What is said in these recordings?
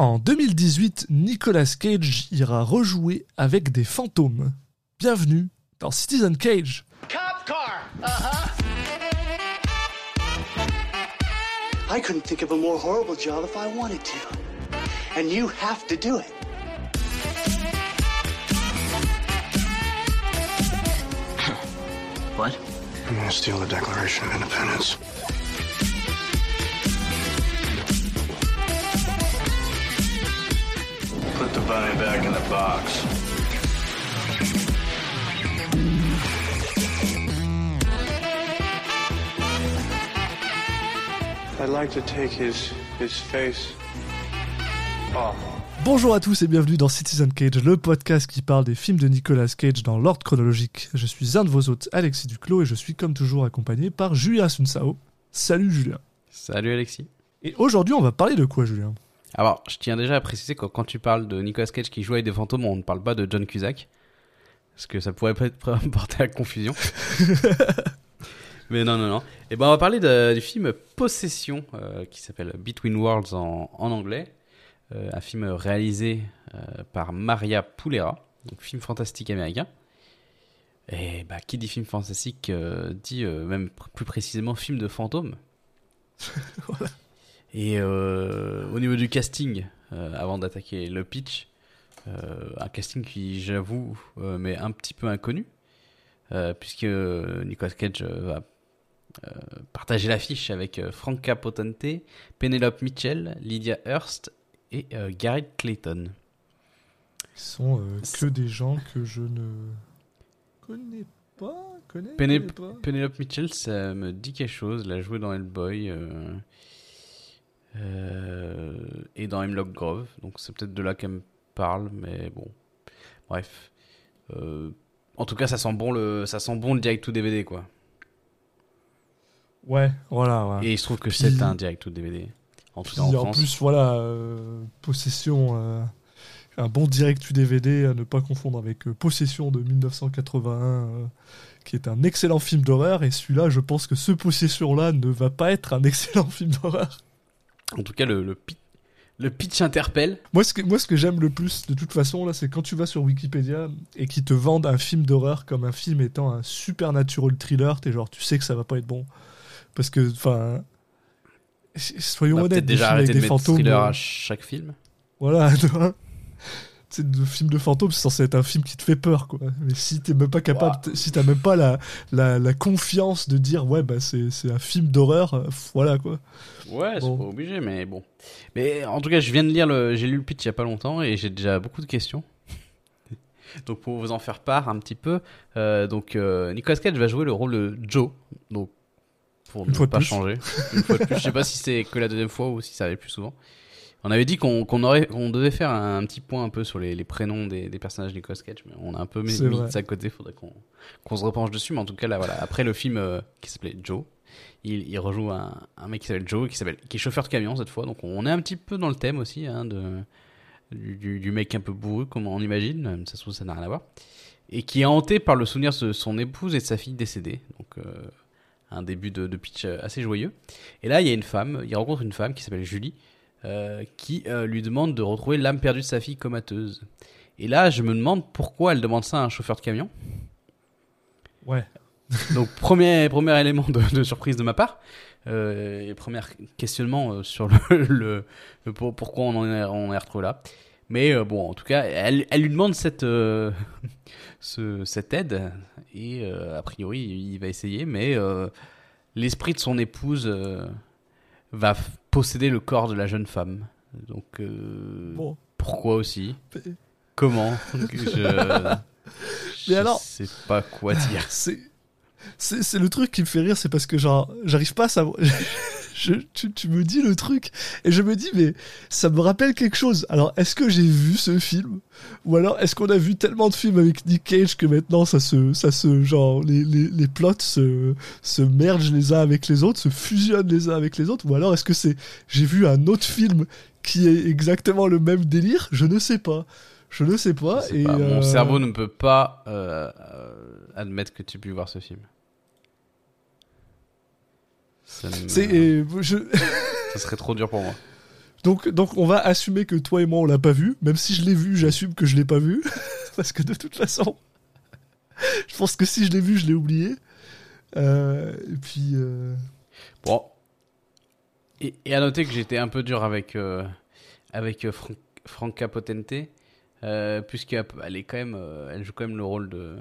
En 2018, Nicolas Cage ira rejouer avec des fantômes. Bienvenue dans Citizen Cage. Cop car. Uh-huh. I couldn't think of a more horrible job if I wanted to. And you have to do it. What? I'm gonna steal the Declaration of Independence? Bunny back in the box. I'd like to take his his face off. Bonjour à tous et bienvenue dans Citizen Cage, le podcast qui parle des films de Nicolas Cage dans l'ordre chronologique. Je suis un de vos hôtes, Alexis Duclos, et je suis comme toujours accompagné par Julien Sunsao. Salut Julien. Salut Alexis. Et aujourd'hui, on va parler de quoi, Julien? Alors, je tiens déjà à préciser que quand tu parles de Nicolas Cage qui joue avec des fantômes, on ne parle pas de John Cusack. Parce que ça pourrait peut-être porter à confusion. Mais non, non, non. Et ben, on va parler de- du film Possession, euh, qui s'appelle Between Worlds en, en anglais. Euh, un film réalisé euh, par Maria Poulera, donc film fantastique américain. Et bah, qui dit film fantastique dit même plus précisément film de fantômes. Et euh, au niveau du casting, euh, avant d'attaquer le pitch, euh, un casting qui, j'avoue, m'est un petit peu inconnu, puisque Nicolas Cage va partager l'affiche avec Franca Potente, Penelope Mitchell, Lydia Hurst et Garrett Clayton. Ils sont que des gens que je ne connais pas. Connais pas. Penelope Mitchell, ça me dit quelque chose. Elle a joué dans Hellboy euh, et dans Hemlock Grove. Donc c'est peut-être de là qu'elle me parle, mais bon. Bref. Euh, en tout cas, ça sent bon le, ça sent bon le direct to DVD quoi. Ouais, voilà. ouais. Et il se trouve que c'est un direct to DVD. En tout cas en en plus, voilà, euh, Possession, un bon direct du DVD à ne pas confondre avec Possession de 1981, euh, qui est un excellent film d'horreur. Et celui-là, je pense que ce Possession-là ne va pas être un excellent film d'horreur. En tout cas, le, le, le pitch interpelle. Moi, ce que, moi, ce que j'aime le plus, de toute façon, là, c'est quand tu vas sur Wikipédia et qu'ils te vendent un film d'horreur comme un film étant un supernatural thriller, t'es genre, tu sais que ça va pas être bon. Parce que, enfin. Soyons honnêtes, peut-être des déjà films avec de des fantômes. thriller euh, à chaque film. Voilà, le film de fantôme, c'est censé être un film qui te fait peur, quoi. Mais si t'es même pas capable, t- si t'as même pas la, la, la confiance de dire, ouais, bah c'est c'est un film d'horreur, euh, voilà, quoi. Ouais, c'est pas obligé, mais bon. Mais en tout cas, je viens de lire le, j'ai lu le pitch il y a pas longtemps et j'ai déjà beaucoup de questions. donc pour vous en faire part un petit peu, euh, donc euh, Nicolas Cage va jouer le rôle de Joe, donc pour Une ne de pas plus. changer. Une fois de plus, je sais pas si c'est que la deuxième fois ou si ça arrive plus souvent. On avait dit qu'on aurait, devait faire un, petit point un peu sur les, les prénoms des, des personnages de Nicolas Cage, mais on a un peu mis, mis vrai. ça à côté. Faudrait qu'on se repenche dessus, mais en tout cas là, voilà. Après le film euh, qui s'appelait Joe, il, il rejoue un, un mec qui s'appelle Joe, qui s'appelle, qui est chauffeur de camion cette fois. Donc on est un petit peu dans le thème aussi, hein, de du, du- du mec un peu bourru, comme on imagine. Même ça se trouve ça n'a rien à voir. Et qui est hanté par le souvenir de son épouse et de sa fille décédée. Donc euh, un début de, de pitch assez joyeux. Et là, il y a une femme, il rencontre une femme qui s'appelle Julie, euh, qui euh, lui demande de retrouver l'âme perdue de sa fille comateuse. Et là, je me demande pourquoi elle demande ça à un chauffeur de camion. Ouais. Donc, premier, premier élément de, de surprise de ma part. Euh, et premier questionnement sur le, le- le pour- pourquoi on en est, on est retrouvé là. Mais bon, en tout cas, elle, elle lui demande cette, ce- cette aide. Et a priori, il va essayer. Mais l'esprit de son épouse va posséder le corps de la jeune femme. Donc, euh, Bon. pourquoi aussi Mais- Comment Je, je alors- sais pas quoi dire. C'est. Le truc qui me fait rire, c'est parce que genre, j'arrive pas à savoir. Je, tu, tu me dis le truc, et je me dis, mais ça me rappelle quelque chose. Alors, est-ce que j'ai vu ce film? Ou alors, est-ce qu'on a vu tellement de films avec Nick Cage que maintenant, ça se. Ça se genre, les, les, les plots se, se mergent les uns avec les autres, se fusionnent les uns avec les autres? Ou alors, est-ce que c'est. J'ai vu un autre film qui est exactement le même délire? Je ne sais pas. Je ne sais pas. Et pas, Mon euh, cerveau ne peut pas euh, euh, admettre que tu aies pu voir ce film. Ça, je. ça serait trop dur pour moi. Donc, donc on va assumer que toi et moi on l'a pas vu. Même si je l'ai vu, j'assume que je l'ai pas vu. Parce que de toute façon, je pense que si je l'ai vu, je l'ai oublié. Euh, et puis. euh, Bon. Et, et à noter que j'étais un peu dur avec, euh, avec euh, Fran- Franca Potente, euh, puisqu'elle est quand même, euh, elle joue quand même le rôle de,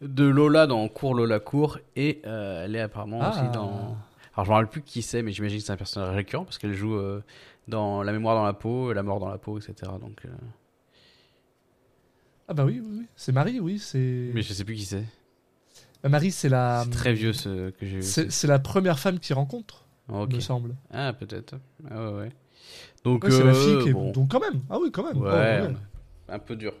de Lola dans Cours Lola Court, et euh, elle est apparemment Ah. aussi dans. Alors je me rappelle plus qui c'est, mais j'imagine que c'est un personnage récurrent, parce qu'elle joue euh, dans La mémoire dans la peau, La mort dans la peau, etc. Donc, euh, Ah bah oui, oui, oui. c'est Marie, oui. C'est. Mais je sais plus qui c'est. Bah, Marie, c'est la. C'est très vieux ce que j'ai vu. C'est la première femme qu'il rencontre, Ok. me semble. Ah, peut-être. Ah, ouais, ouais. Donc, Ouais, c'est la euh, fille qui est. bon. Donc quand même. Ah oui, quand même. Ouais, Oh, un peu dur.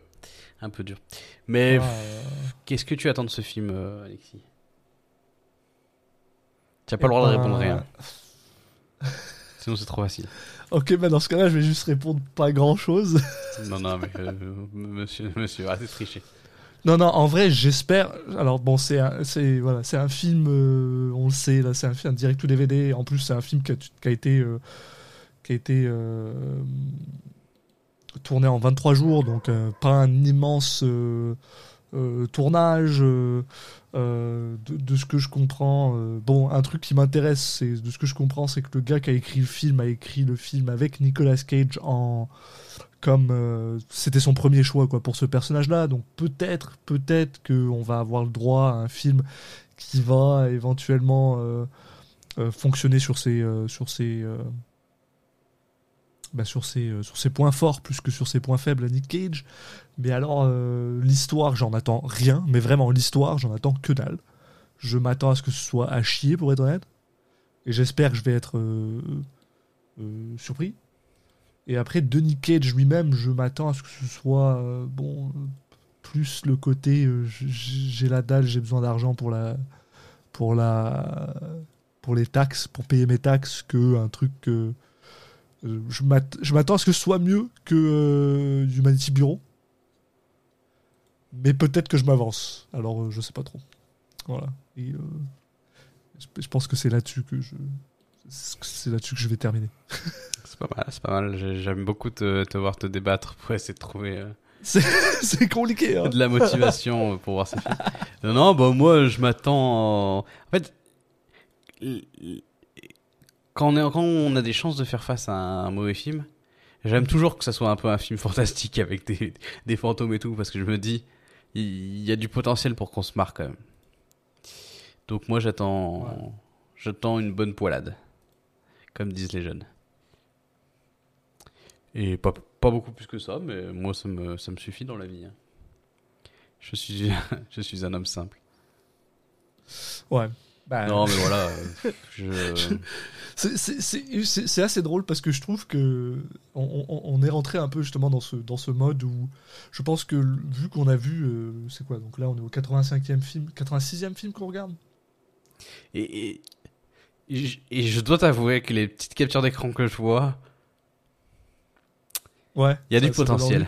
Un peu dur. Mais Ah, euh, qu'est-ce que tu attends de ce film, euh, Alexis? Tu n'as pas le droit de répondre rien. Sinon, c'est trop facile. Ok, bah dans ce cas-là, je vais juste répondre pas grand-chose. Non, non, mais euh, monsieur, monsieur, arrêtez de tricher. Non, non, en vrai, j'espère. Alors bon, c'est un, voilà, un film, euh, on le sait, là, c'est un film direct to DVD. En plus, c'est un film qui a, qui a été, euh, qui a été euh, tourné en 23 jours, donc euh, pas un immense euh, euh, tournage. Euh, de, ce que je comprends, euh, bon, un truc qui m'intéresse, c'est de ce que je comprends, c'est que le gars qui a écrit le film a écrit le film avec Nicolas Cage en comme euh, c'était son premier choix quoi pour ce personnage-là. Donc peut-être, peut-être que on va avoir le droit à un film qui va éventuellement fonctionner sur ses sur ses bah, sur ses euh, points forts plus que sur ses points faibles à Nick Cage. Mais alors euh, l'histoire, j'en attends rien. Mais vraiment l'histoire, j'en attends que dalle. Je m'attends à ce que ce soit à chier pour être honnête. Et j'espère que je vais être euh, surpris. Et après, Denis Cage lui-même, je m'attends à ce que ce soit bon, plus le côté j'ai la dalle, j'ai besoin d'argent pour la pour la pour les taxes, pour payer mes taxes, que un truc je m'att- je m'attends à ce que ce soit mieux que euh, Humanity Bureau. Mais peut-être que je m'avance. Alors euh, je sais pas trop. Voilà. Et, euh, je, pense que c'est là-dessus que je c'est là-dessus que je vais terminer. C'est pas mal, c'est pas mal. J'ai- J'aime beaucoup te, te voir te débattre pour essayer de trouver euh, C'est compliqué. Hein. de la motivation pour voir ce film. Non, non, bah moi, je m'attends. En fait, quand on, est, quand on a des chances de faire face à un mauvais film, j'aime toujours que ça soit un peu un film fantastique avec des, des fantômes et tout, parce que je me dis, il y a du potentiel pour qu'on se marre quand même. Donc moi, j'attends, j'attends une bonne poilade, comme disent les jeunes. Et pas, pas beaucoup plus que ça, mais moi, ça me, ça me suffit dans la vie. hein. Je suis, je suis un homme simple. Ouais. Bah, Non, mais voilà, euh, je... c'est- assez drôle parce que je trouve que on, on- on est rentré un peu justement dans ce, dans ce mode où je pense que vu qu'on a vu, euh, c'est quoi Donc là, on est au 85e film, 86e film qu'on regarde Et, et, et je- dois t'avouer que les petites captures d'écran que je vois, Ouais. il y a du potentiel.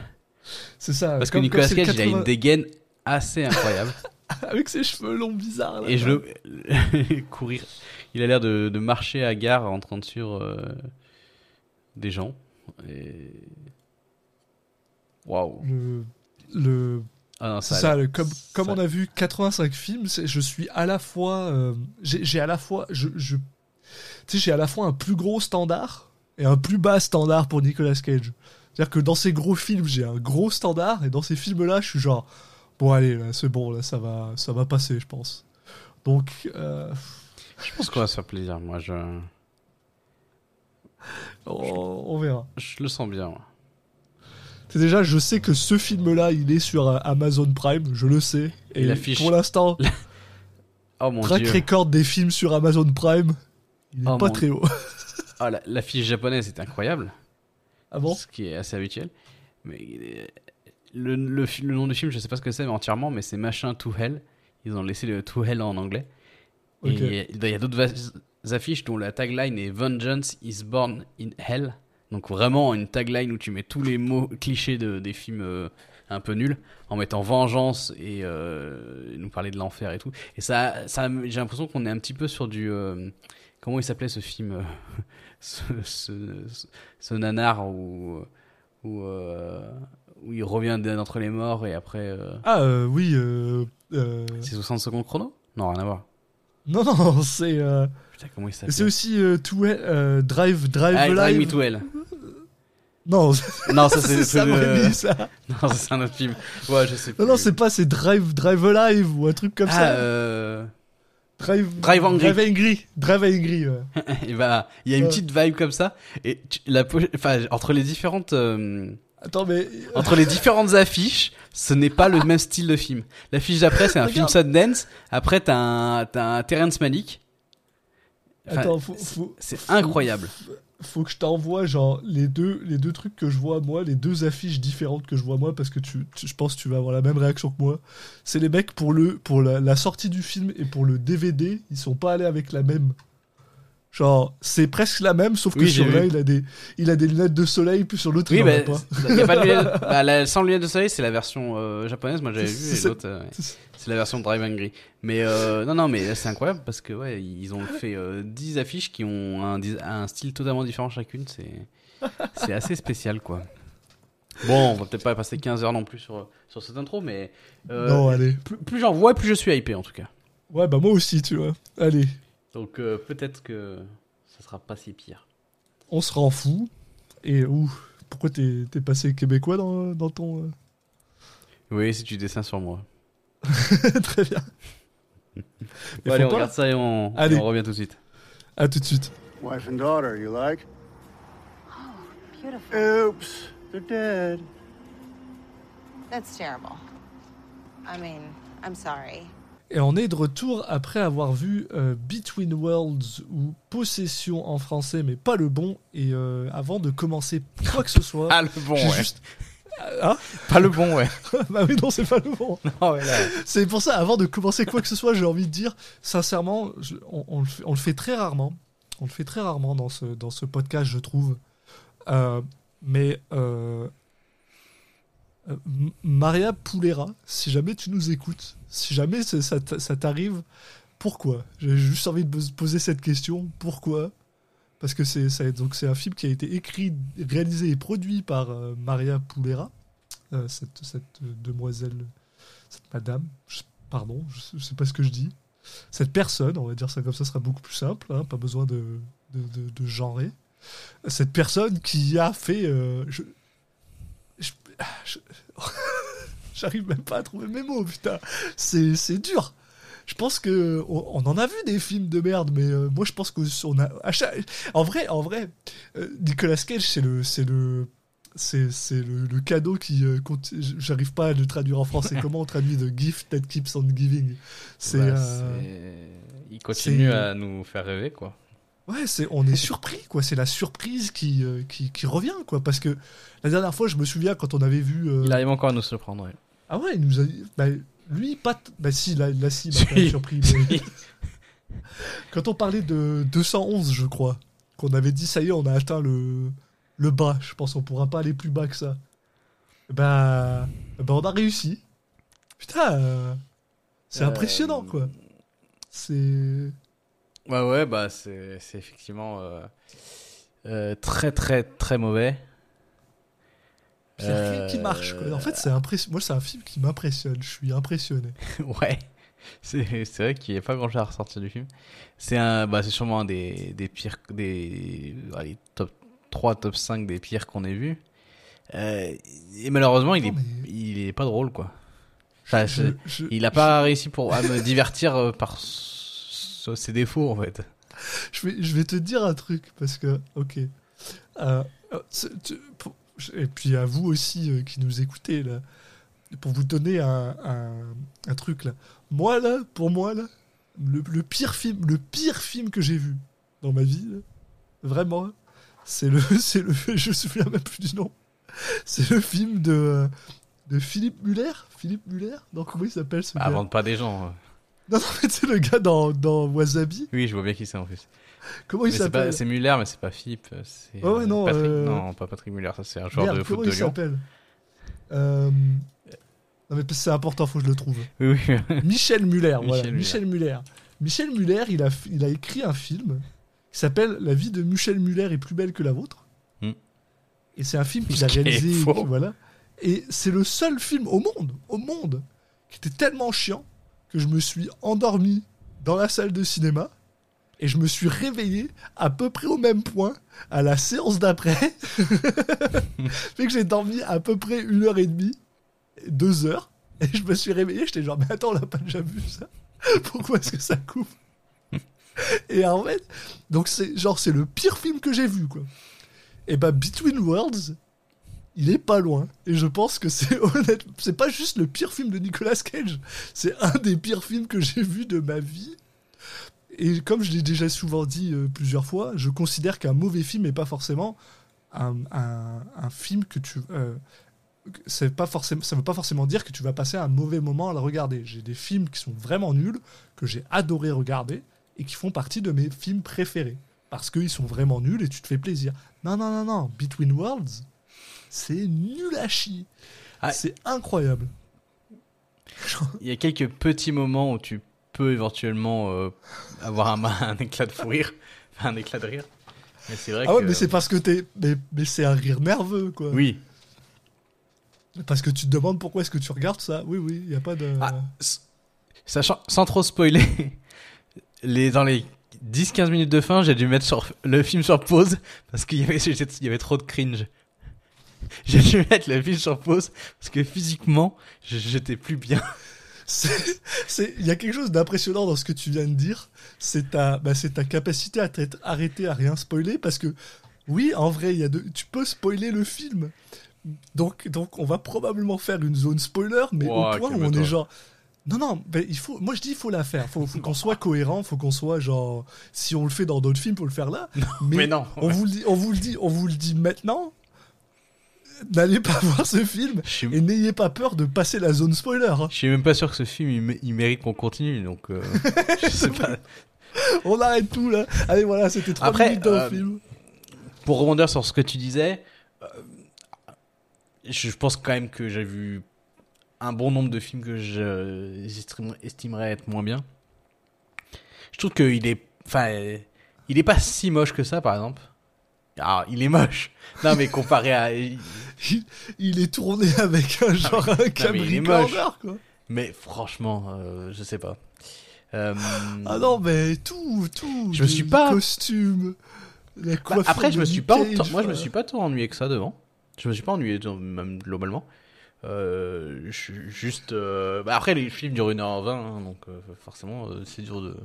C'est ça. Parce que Nicolas Cage, il a 80 une dégaine assez incroyable. Avec ses cheveux longs bizarres. là. et je le... courir. Il a l'air de, de marcher à gare en train de sur euh, des gens. Et... Waouh. Le, le, Ah C'est ça le- comme, comme on a vu 85 films, je suis à la fois. euh, j'ai à la fois. Je, je- tu sais, j'ai à la fois un plus gros standard et un plus bas standard pour Nicolas Cage. C'est-à-dire que dans ces gros films, j'ai un gros standard et dans ces films-là, je suis genre. Bon, allez, c'est bon, là, ça va, ça va passer, je pense. Donc, euh, Je pense qu'on va se faire plaisir. Moi, je, on, on verra. je le sens bien. moi. C'est déjà, je sais que ce film-là, il est sur euh, Amazon Prime, je le sais. Et pour l'instant, Oh mon track dieu. record des films sur Amazon Prime, il est Oh pas mon- très haut. Ah, la, la fiche japonaise est incroyable. Ah bon ce qui est assez habituel. Mais le, le, nom du film, je sais pas ce que c'est entièrement, mais c'est Machin to Hell. Ils ont laissé le to Hell en anglais. Et il y a d'autres affiches dont la tagline est Vengeance is born in Hell. Donc vraiment une tagline où tu mets tous les mots clichés de, des films euh, un peu nuls en mettant vengeance et euh, nous parler de l'enfer et tout. Et ça, ça j'ai l'impression qu'on est un petit peu sur du euh, comment il s'appelait ce film ce, ce, ce- ce nanar où, où, où il revient d'entre les morts et après. Ah oui, c'est 60 secondes chrono? Non, rien à voir. Non non, c'est euh, Putain, comment il s'appelle c'est aussi euh, To Hell- euh, Drive Drive Ah, Drive Live. Me to Hell. Non, Non, ça c'est de- ça. Non, c'est un autre film. Ouais, je sais plus. Non non, c'est pas c'est Drive Drive Alive ou un truc comme Ah, ça. euh... Drive Drive Angry. Drive Angry. Drive Angry. ouais. et bah, il y a une petite vibe comme ça. Et tu- la, enfin, entre les différentes, euh, Attends mais entre les différentes affiches, ce n'est pas le même style de film. L'affiche d'après, c'est un film. Sundance. Après, t'as un, un Terrence Malick. Enfin, attends, faut, c'est- faut, incroyable. faut que je t'envoie genre les deux les deux trucs que je vois moi, les deux affiches différentes que je vois moi parce que tu, tu- je pense que tu vas avoir la même réaction que moi. C'est les mecs pour le pour la, la sortie du film et pour le DVD, ils sont pas allés avec la même. Genre, c'est presque la même, sauf que Oui, sur l'un, il a des il a des lunettes de soleil, puis sur l'autre, Oui, il en bah, a pas. y a pas de lunettes. Bah, la- sans lunettes de soleil, c'est la version euh, japonaise. Moi, j'avais vu. Et l'autre, euh, c'est la version Drive Angry. Mais euh, non, non, mais c'est incroyable parce que ouais, ils ont fait euh, 10 affiches qui ont un, style totalement différent chacune. C'est c'est assez spécial, quoi. Bon, on va peut-être pas passer 15 heures non plus sur, sur cette intro, mais non, allez. plus, plus j'en vois, plus je suis hypé en tout cas. Ouais, bah moi aussi, tu vois. Allez, Donc euh, peut-être que ça sera pas si pire. on se rend fou. Et ouh, pourquoi t'es t'es passé québécois dans, dans ton. euh, Oui, si tu dessins sur moi. Très bien. Bon, allez, on pas- regarde ça et on, et Allez. on revient tout de suite. À tout de suite. Wife and daughter, you like? Beautiful. Oops, they're dead. That's terrible. I mean, I'm sorry. Et on est de retour après avoir vu euh, Between Worlds ou Possession en français, mais pas le bon. Et euh, avant de commencer quoi que ce soit, Ah, le bon, ouais. juste. Ah, Pas le bon, ouais. bah oui, non, c'est pas le bon. Ouais. C'est pour ça, avant de commencer quoi que ce soit, j'ai envie de dire, sincèrement, je- on, on le fait, on le fait très rarement. On le fait très rarement dans ce, dans ce podcast, je trouve. Euh, mais euh, euh, Maria Poulera, si jamais tu nous écoutes, si jamais ça, t'arrive, pourquoi? J'ai juste envie de poser cette question. Pourquoi? Parce que c'est un film qui a été écrit, réalisé et produit par euh, Maria Poulera, euh, cette, demoiselle, cette madame, pardon, je, je sais pas ce que je dis. Cette personne, on va dire ça comme ça, sera beaucoup plus simple, hein, pas besoin de, de, de, genrer. Cette personne qui a fait. J'arrive même pas à trouver mes mots, putain. C'est c'est dur. Je pense que on, on en a vu des films de merde, mais euh, moi je pense qu'on a. en vrai, en vrai, euh, Nicolas Cage, c'est le, c'est le, c'est c'est le, le cadeau qui. euh, J'arrive pas à le traduire en français. Comment on traduit de gift that keeps on giving? C'est. Bah, euh, c'est- Il continue à nous faire rêver, quoi. Ouais, c'est, on est surpris, quoi. C'est la surprise qui, euh, qui, qui revient, quoi. Parce que la dernière fois, je me souviens quand on avait vu. euh, Il arrive encore à nous surprendre, ouais. Ah ouais, il nous a dit. Bah, lui, pas. t- Bah si, là, là si, il m'a surpris. mais- quand on parlait de 211, je crois, qu'on avait dit, ça y est, on a atteint le, le bas. Je pense qu'on pourra pas aller plus bas que ça. Bah. bah on a réussi. Putain, euh, c'est impressionnant, quoi. C'est. Ouais, ouais, bah c'est c'est effectivement euh, euh, très, très, très mauvais. Puis rien qui marche, quoi. En fait, c'est. Moi, c'est un film qui m'impressionne. Je suis impressionné. ouais. C'est c'est vrai qu'il n'y a pas grand chose à ressortir du film. C'est un, bah, c'est sûrement un des, des pires, des, allez, top 3, top 5 des pires qu'on ait vus. Euh, et malheureusement, il est, mais- il est pas drôle, quoi. Enfin, Je- c'est- je- il a pas réussi pour, à me divertir euh, par s- ses défauts, en fait. Je vais, je vais te dire un truc, parce que, ok. Euh, euh, tu- pour- et puis à vous aussi euh, qui nous écoutez, là, pour vous donner un, un- un truc, là. Moi, là, pour moi, là, le, le pire film, le pire film que j'ai vu dans ma vie, là, vraiment, c'est le, c'est le, je me souviens même plus du nom. C'est le film de, de Philippe Muller. Philippe Muller Non, comment il s'appelle ce Bah, gars? invente pas des gens. Euh. Non, non, mais c'est le gars dans, dans Wasabi. Oui, je vois bien qui c'est en plus. Comment il s'appelle C'est Muller, mais c'est pas Philippe. C'est Ouais, ouais, euh, non, Patrick. euh, Non, pas Patrick Muller, ça c'est un joueur Merde, de foot comment de il Lyon. s'appelle Euh, Non mais c'est important, faut que je le trouve. Oui, oui. Michel Muller, voilà. Michel Michel Muller. Michel Muller, il a, il a écrit un film qui s'appelle La vie de Michel Muller est plus belle que la vôtre. Hmm. Et c'est un film qu'il a qui réalisé. que voilà. Et c'est le seul film au monde, au monde, qui était tellement chiant que je me suis endormi dans la salle de cinéma et je me suis réveillé à peu près au même point à la séance d'après. fait que j'ai dormi à peu près une heure et demie, deux heures, et je me suis réveillé, j'étais genre, mais attends, on l'a pas déjà vu ça? Pourquoi est-ce que ça coupe? Et en fait, donc c'est genre, c'est le pire film que j'ai vu, quoi. Et bah, Between Worlds, il est pas loin. Et je pense que c'est honnête, c'est pas juste le pire film de Nicolas Cage, c'est un des pires films que j'ai vu de ma vie. Et comme je l'ai déjà souvent dit euh, plusieurs fois, je considère qu'un mauvais film n'est pas forcément un, film que tu. euh, c'est pas forcément, ça veut pas forcément dire que tu vas passer un mauvais moment à le regarder. J'ai des films qui sont vraiment nuls, que j'ai adoré regarder, et qui font partie de mes films préférés. Parce qu'ils sont vraiment nuls et tu te fais plaisir. Non, non, non, non. Between Worlds, c'est nul à chier. Ah. C'est incroyable. Il y a quelques petits moments où tu peux éventuellement euh, avoir un, un éclat de fou rire, enfin, un éclat de rire. Mais c'est vrai Ah ouais, que. mais c'est parce que t'es. Mais, mais c'est un rire nerveux, quoi. Oui. Parce que tu te demandes pourquoi est-ce que tu regardes ça. Oui, oui, il n'y a pas de. Ah, sachant, sans trop spoiler, les, dans les 10-15 minutes de fin, j'ai dû mettre sur, le film sur pause parce qu'il y avait, j'étais- il y avait trop de cringe. J'ai dû mettre le film sur pause parce que physiquement, j'étais plus bien. Il y a quelque chose d'impressionnant dans ce que tu viens de dire. C'est ta, bah, ta capacité à t'être arrêté à rien spoiler parce que, oui, en vrai, il y a de... tu peux spoiler le film. Donc, donc, on va probablement faire une zone spoiler, mais Ouah, au point où on est genre. Non, non, ben, il faut, moi je dis il faut la faire. Faut, faut qu'on soit cohérent, faut qu'on soit genre. Si on le fait dans d'autres films, faut le faire là. mais non, On, ouais. vous le dit, on vous le dit, on vous le dit maintenant. N'allez pas voir ce film et n'ayez pas peur de passer la zone spoiler. hein. je suis même pas sûr que ce film il, mé- il mérite qu'on continue donc. euh, je sais pas. On arrête tout là. Allez voilà, c'était 3 Après, minutes euh, film. Pour rebondir sur ce que tu disais, euh, je pense quand même que j'ai vu un bon nombre de films que je j'estimerais- estimerais être moins bien. Je trouve qu'il est, enfin, il est pas si moche que ça, par exemple. Ah, il est moche. Non, mais comparé à, Il, il est tourné avec un genre un mais est camcorder quoi. mais franchement, euh, je sais pas. Euh, Ah non mais tout, tout. Je me suis pas- Costumes. La bah, après, je me suis pas, Cage, moi, je me suis pas tant ennuyé que ça devant. Je me suis pas ennuyé même globalement. Euh, je suis juste. euh, bah, après, les films durent 1h20, hein, donc forcément, c'est dur de,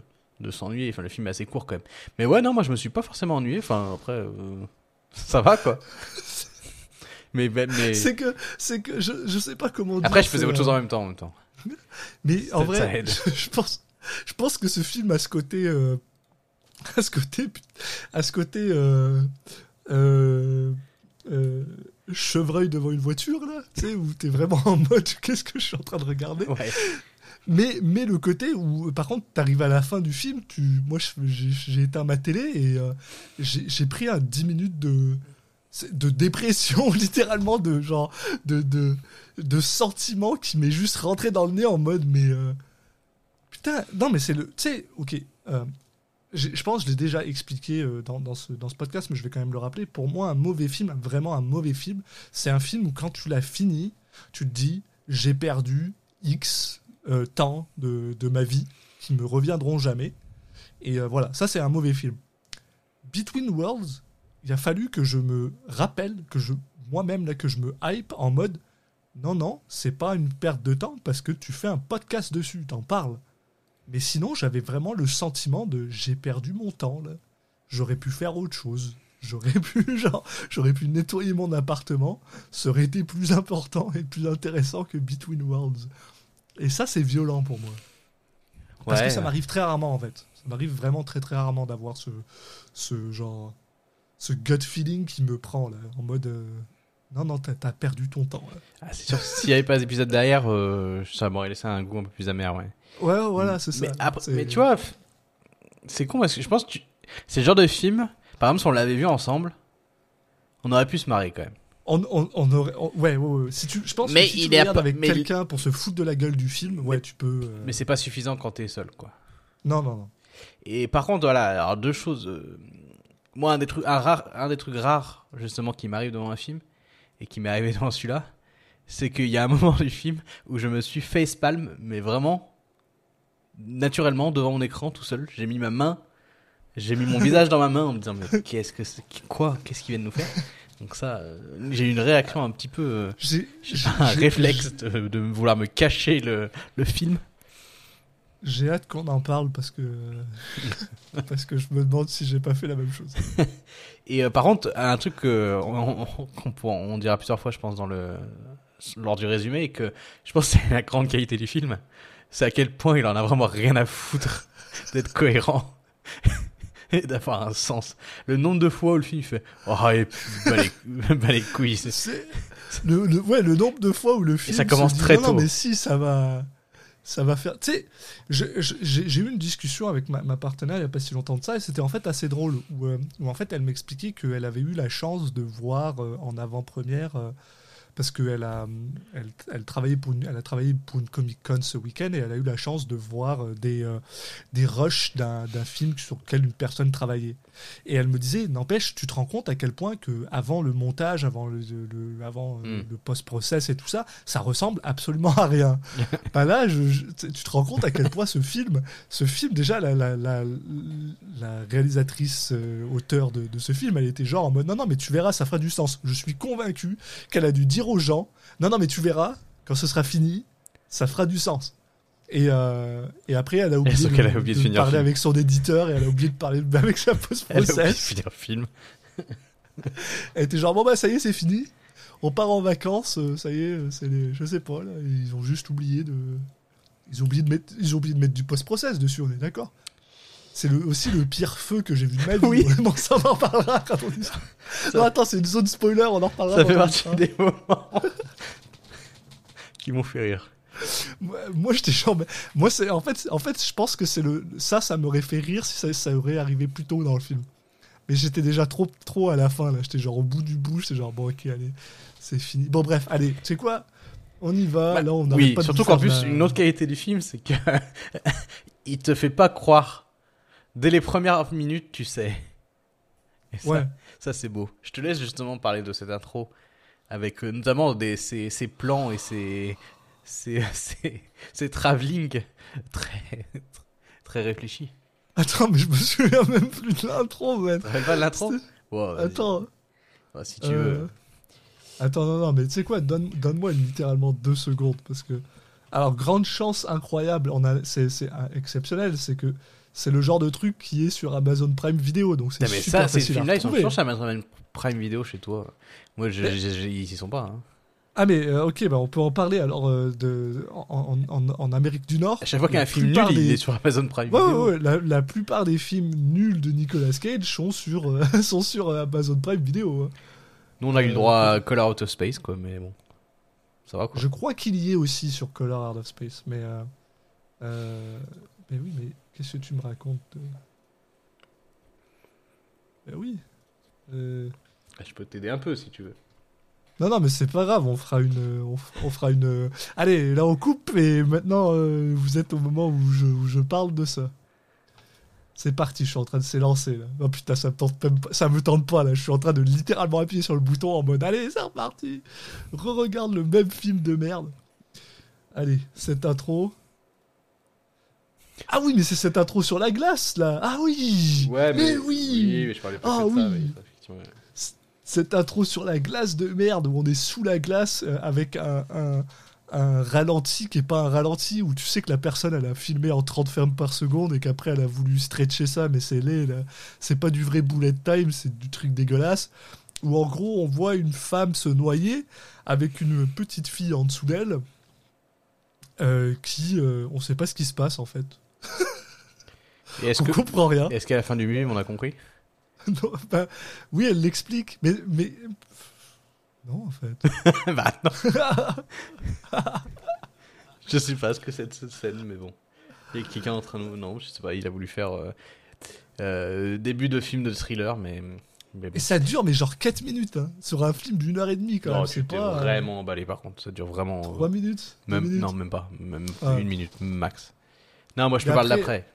de s'ennuyer. Enfin, le film est assez court quand même. Mais ouais, non, moi, je me suis pas forcément ennuyé. Enfin, après, euh, ça va quoi. mais, mais, mais- C'est que, c'est que je, je sais pas comment. après, dire, je faisais autre chose euh, en même temps. En même temps. Mais en vrai, je, je pense, je pense que ce film a ce côté, euh, à ce côté, à ce côté, euh, chevreuil devant une voiture là, tu sais, où t'es vraiment en mode, qu'est-ce que je suis en train de regarder? Ouais. Mais, mais le côté où, par contre, t'arrives à la fin du film, tu, moi, j'ai éteint ma télé et euh, j'ai pris un 10 minutes de, de dépression, littéralement, de genre, de, de, de sentiments qui m'est juste rentré dans le nez en mode, mais. euh, putain, non, mais c'est le. Tu sais, ok. euh, je pense je l'ai déjà expliqué dans, dans, ce, dans ce podcast, mais je vais quand même le rappeler. Pour moi, un mauvais film, vraiment un mauvais film, c'est un film où quand tu l'as fini, tu te dis j'ai perdu X euh, temps de, de ma vie qui me reviendront jamais. Et euh, voilà, ça c'est un mauvais film. Between Worlds, il a fallu que je me rappelle, que je moi-même là, que je me hype en mode non, non, c'est pas une perte de temps parce que tu fais un podcast dessus, t'en parles. Mais sinon, j'avais vraiment le sentiment de j'ai perdu mon temps là. J'aurais pu faire autre chose. J'aurais pu, genre, j'aurais pu nettoyer mon appartement. Ça aurait été plus important et plus intéressant que Between Worlds. Et ça, c'est violent pour moi. Parce Ouais. que ça m'arrive très rarement en fait. Ça m'arrive vraiment très très rarement d'avoir ce, ce genre, ce gut feeling qui me prend là, en mode euh, non non t'as perdu ton temps. là. Ah, c'est sûr que s'il n'y avait pas d'épisode derrière, euh, ça m'aurait laissé un goût un peu plus amer, ouais. Ouais voilà c'est ça. Mais, après- C'est- mais tu vois, c'est con parce que je pense que tu- c'est le genre de film, par exemple, si on l'avait vu ensemble, on aurait pu se marrer quand même. On, on, on aurait, on- ouais, ouais, ouais. Si tu, je pense Mais que si il tu est regardes avec il- quelqu'un pour se foutre de la gueule du film, ouais tu peux. euh, Mais c'est pas suffisant quand t'es seul, quoi. Non non non. Et par contre, voilà, alors deux choses. euh, moi, un des trucs, un rare, un des trucs rares, justement, qui m'arrive devant un film, et qui m'est arrivé devant celui-là, c'est qu'il y a un moment du film où je me suis facepalm, mais vraiment, naturellement, devant mon écran, tout seul. J'ai mis ma main, j'ai mis mon visage dans ma main en me disant, mais qu'est-ce que c'est, quoi, qu'est-ce qu'ils viennent nous faire? Donc ça, euh, j'ai eu une réaction un petit peu, euh, J'ai un j'ai- réflexe de, de vouloir me cacher le, le film. J'ai hâte qu'on en parle parce que parce que je me demande si j'ai pas fait la même chose. Et euh, par contre, un truc que on, on- qu'on on dira plusieurs fois, je pense, dans le lors du résumé, et que je pense que c'est la grande qualité du film, c'est à quel point il en a vraiment rien à foutre d'être cohérent et d'avoir un sens. Le nombre de fois où le film fait oh et puis bah les, bah les couilles, c'est- le, le- ouais le nombre de fois où le film ça commence dit, très non, tôt. non mais si ça va ça va faire tu sais j'ai eu une discussion avec ma, ma partenaire il y a pas si longtemps de ça et c'était en fait assez drôle où, euh, où en fait elle m'expliquait qu'elle avait eu la chance de voir euh, en avant-première euh, parce qu'elle a elle, a travaillé pour une Comic Con ce week-end et elle a eu la chance de voir euh, des euh, des rushs d'un film sur lequel une personne travaillait et elle me disait n'empêche tu te rends compte à quel point que avant le montage avant le, le- avant euh, Mm. le post-process et tout ça ça ressemble absolument à rien. Bah là je- je- tu te rends compte à quel point ce film ce film déjà la, la, la, la réalisatrice euh, auteur de, de ce film elle était genre en mode non non mais tu verras ça fera du sens. Je suis convaincu qu'elle a dû dire aux gens non non mais tu verras quand ce sera fini ça fera du sens et, euh, et après elle a oublié, de, qu'elle a oublié de finir le parler avec son éditeur et elle a oublié de parler avec sa Elle a oublié de finir le film. elle était genre bon bah ça y est c'est fini. On part en vacances euh, ça y est euh, c'est les je sais pas là. Ils ont juste oublié de ils ont oublié de mettre ils ont oublié de mettre du post-process dessus on est d'accord. C'est le, aussi le pire feu que j'ai vu de ma vie Oui. vraiment ça on en reparlera quand on dit non attends c'est une zone spoiler on en reparlera Ça fait partie des moments qui m'ont fait rire. Moi, j'étais genre mais- moi c'est en fait en fait je pense que c'est le ça ça m'aurait fait rire si ça, ça aurait arrivé plus tôt dans le film mais j'étais déjà trop trop à la fin là j'étais genre au bout du bout j'étais genre bon ok allez c'est fini bon bref allez tu sais quoi? On y va Bah, là on oui, pas surtout qu'en plus, la- une autre qualité du film, c'est que il te fait pas croire. Dès les premières minutes, tu sais. Et ça, ouais ça c'est beau. Je te laisse justement parler de cette intro, avec euh, notamment des, ces, ces plans et ces, ces, ces, ces travelling très, très réfléchis. attends mais je me souviens même plus de l'intro man Tu te rappelles pas de l'intro C'est- attends Ouais, si tu euh, veux. attends non non mais tu sais quoi donne donne-moi littéralement deux secondes parce que alors grande chance incroyable on a c'est c'est un- exceptionnel c'est que c'est le genre de truc qui est sur Amazon Prime Vidéo donc c'est mais super ça, ces facile à films-là, ils sont toujours sur Amazon Prime Video chez toi. Moi, je, Mais- je- je- ils y sont pas. Hein. Ah mais euh, ok, bah on peut en parler alors euh, de, en, en, en- en Amérique du Nord. À chaque fois qu'il y a La un film nul, plupart il des- est sur Amazon Prime Ouais, Video. ouais, ouais, la, la plupart des films nuls de Nicolas Cage sont sur, euh, sont sur Amazon Prime Vidéo. hein. Nous, on a eu le droit à Color Out of Space, quoi, mais bon. Ça va, quoi. Je crois qu'il y est aussi sur Color Out of Space, mais... Mais oui, mais qu'est-ce que tu me racontes. Ben oui. Euh, Je peux t'aider un peu, si tu veux. Non, non, mais c'est pas grave, on fera une... On, fera une... Allez, là on coupe et maintenant euh, vous êtes au moment où je, où je parle de ça. C'est parti, je suis en train de s'élancer là. Oh putain, ça me tente même pas, ça me tente pas là. Je suis en train de littéralement appuyer sur le bouton en mode allez, c'est reparti. Re-regarde le même film de merde. Allez, cette intro. Ah oui, mais c'est cette intro sur la glace là. Ah oui. mais, oui. mais je parlais Ah de ça, oui. oui, effectivement. Cette intro sur la glace de merde où on est sous la glace euh, avec un, un, un ralenti qui est pas un ralenti où tu sais que la personne elle a filmé en 30 frames par seconde et qu'après elle a voulu stretcher ça mais c'est laid c'est pas du vrai bullet time c'est du truc dégueulasse. Où en gros on voit une femme se noyer avec une petite fille en dessous d'elle euh, qui euh, on sait pas ce qui se passe en fait. Et on que, comprend rien. est-ce qu'à la fin du film, on a compris? Non, bah, oui elle l'explique mais mais non en fait Bah non. je sais pas ce que c'est de cette scène, mais bon. Il y a quelqu'un en train de... Non, je sais pas, il a voulu faire... euh, euh, début de film de thriller, mais... mais bon. Et ça dure, mais genre 4 minutes, hein, sur un film d'une heure et demie, quand Non, même. C'est pas. vraiment emballé par contre, ça dure vraiment... 3 minutes, deux Même, minutes. non, même pas. Même Ah. une minute max. Non, moi je te parle après- d'après.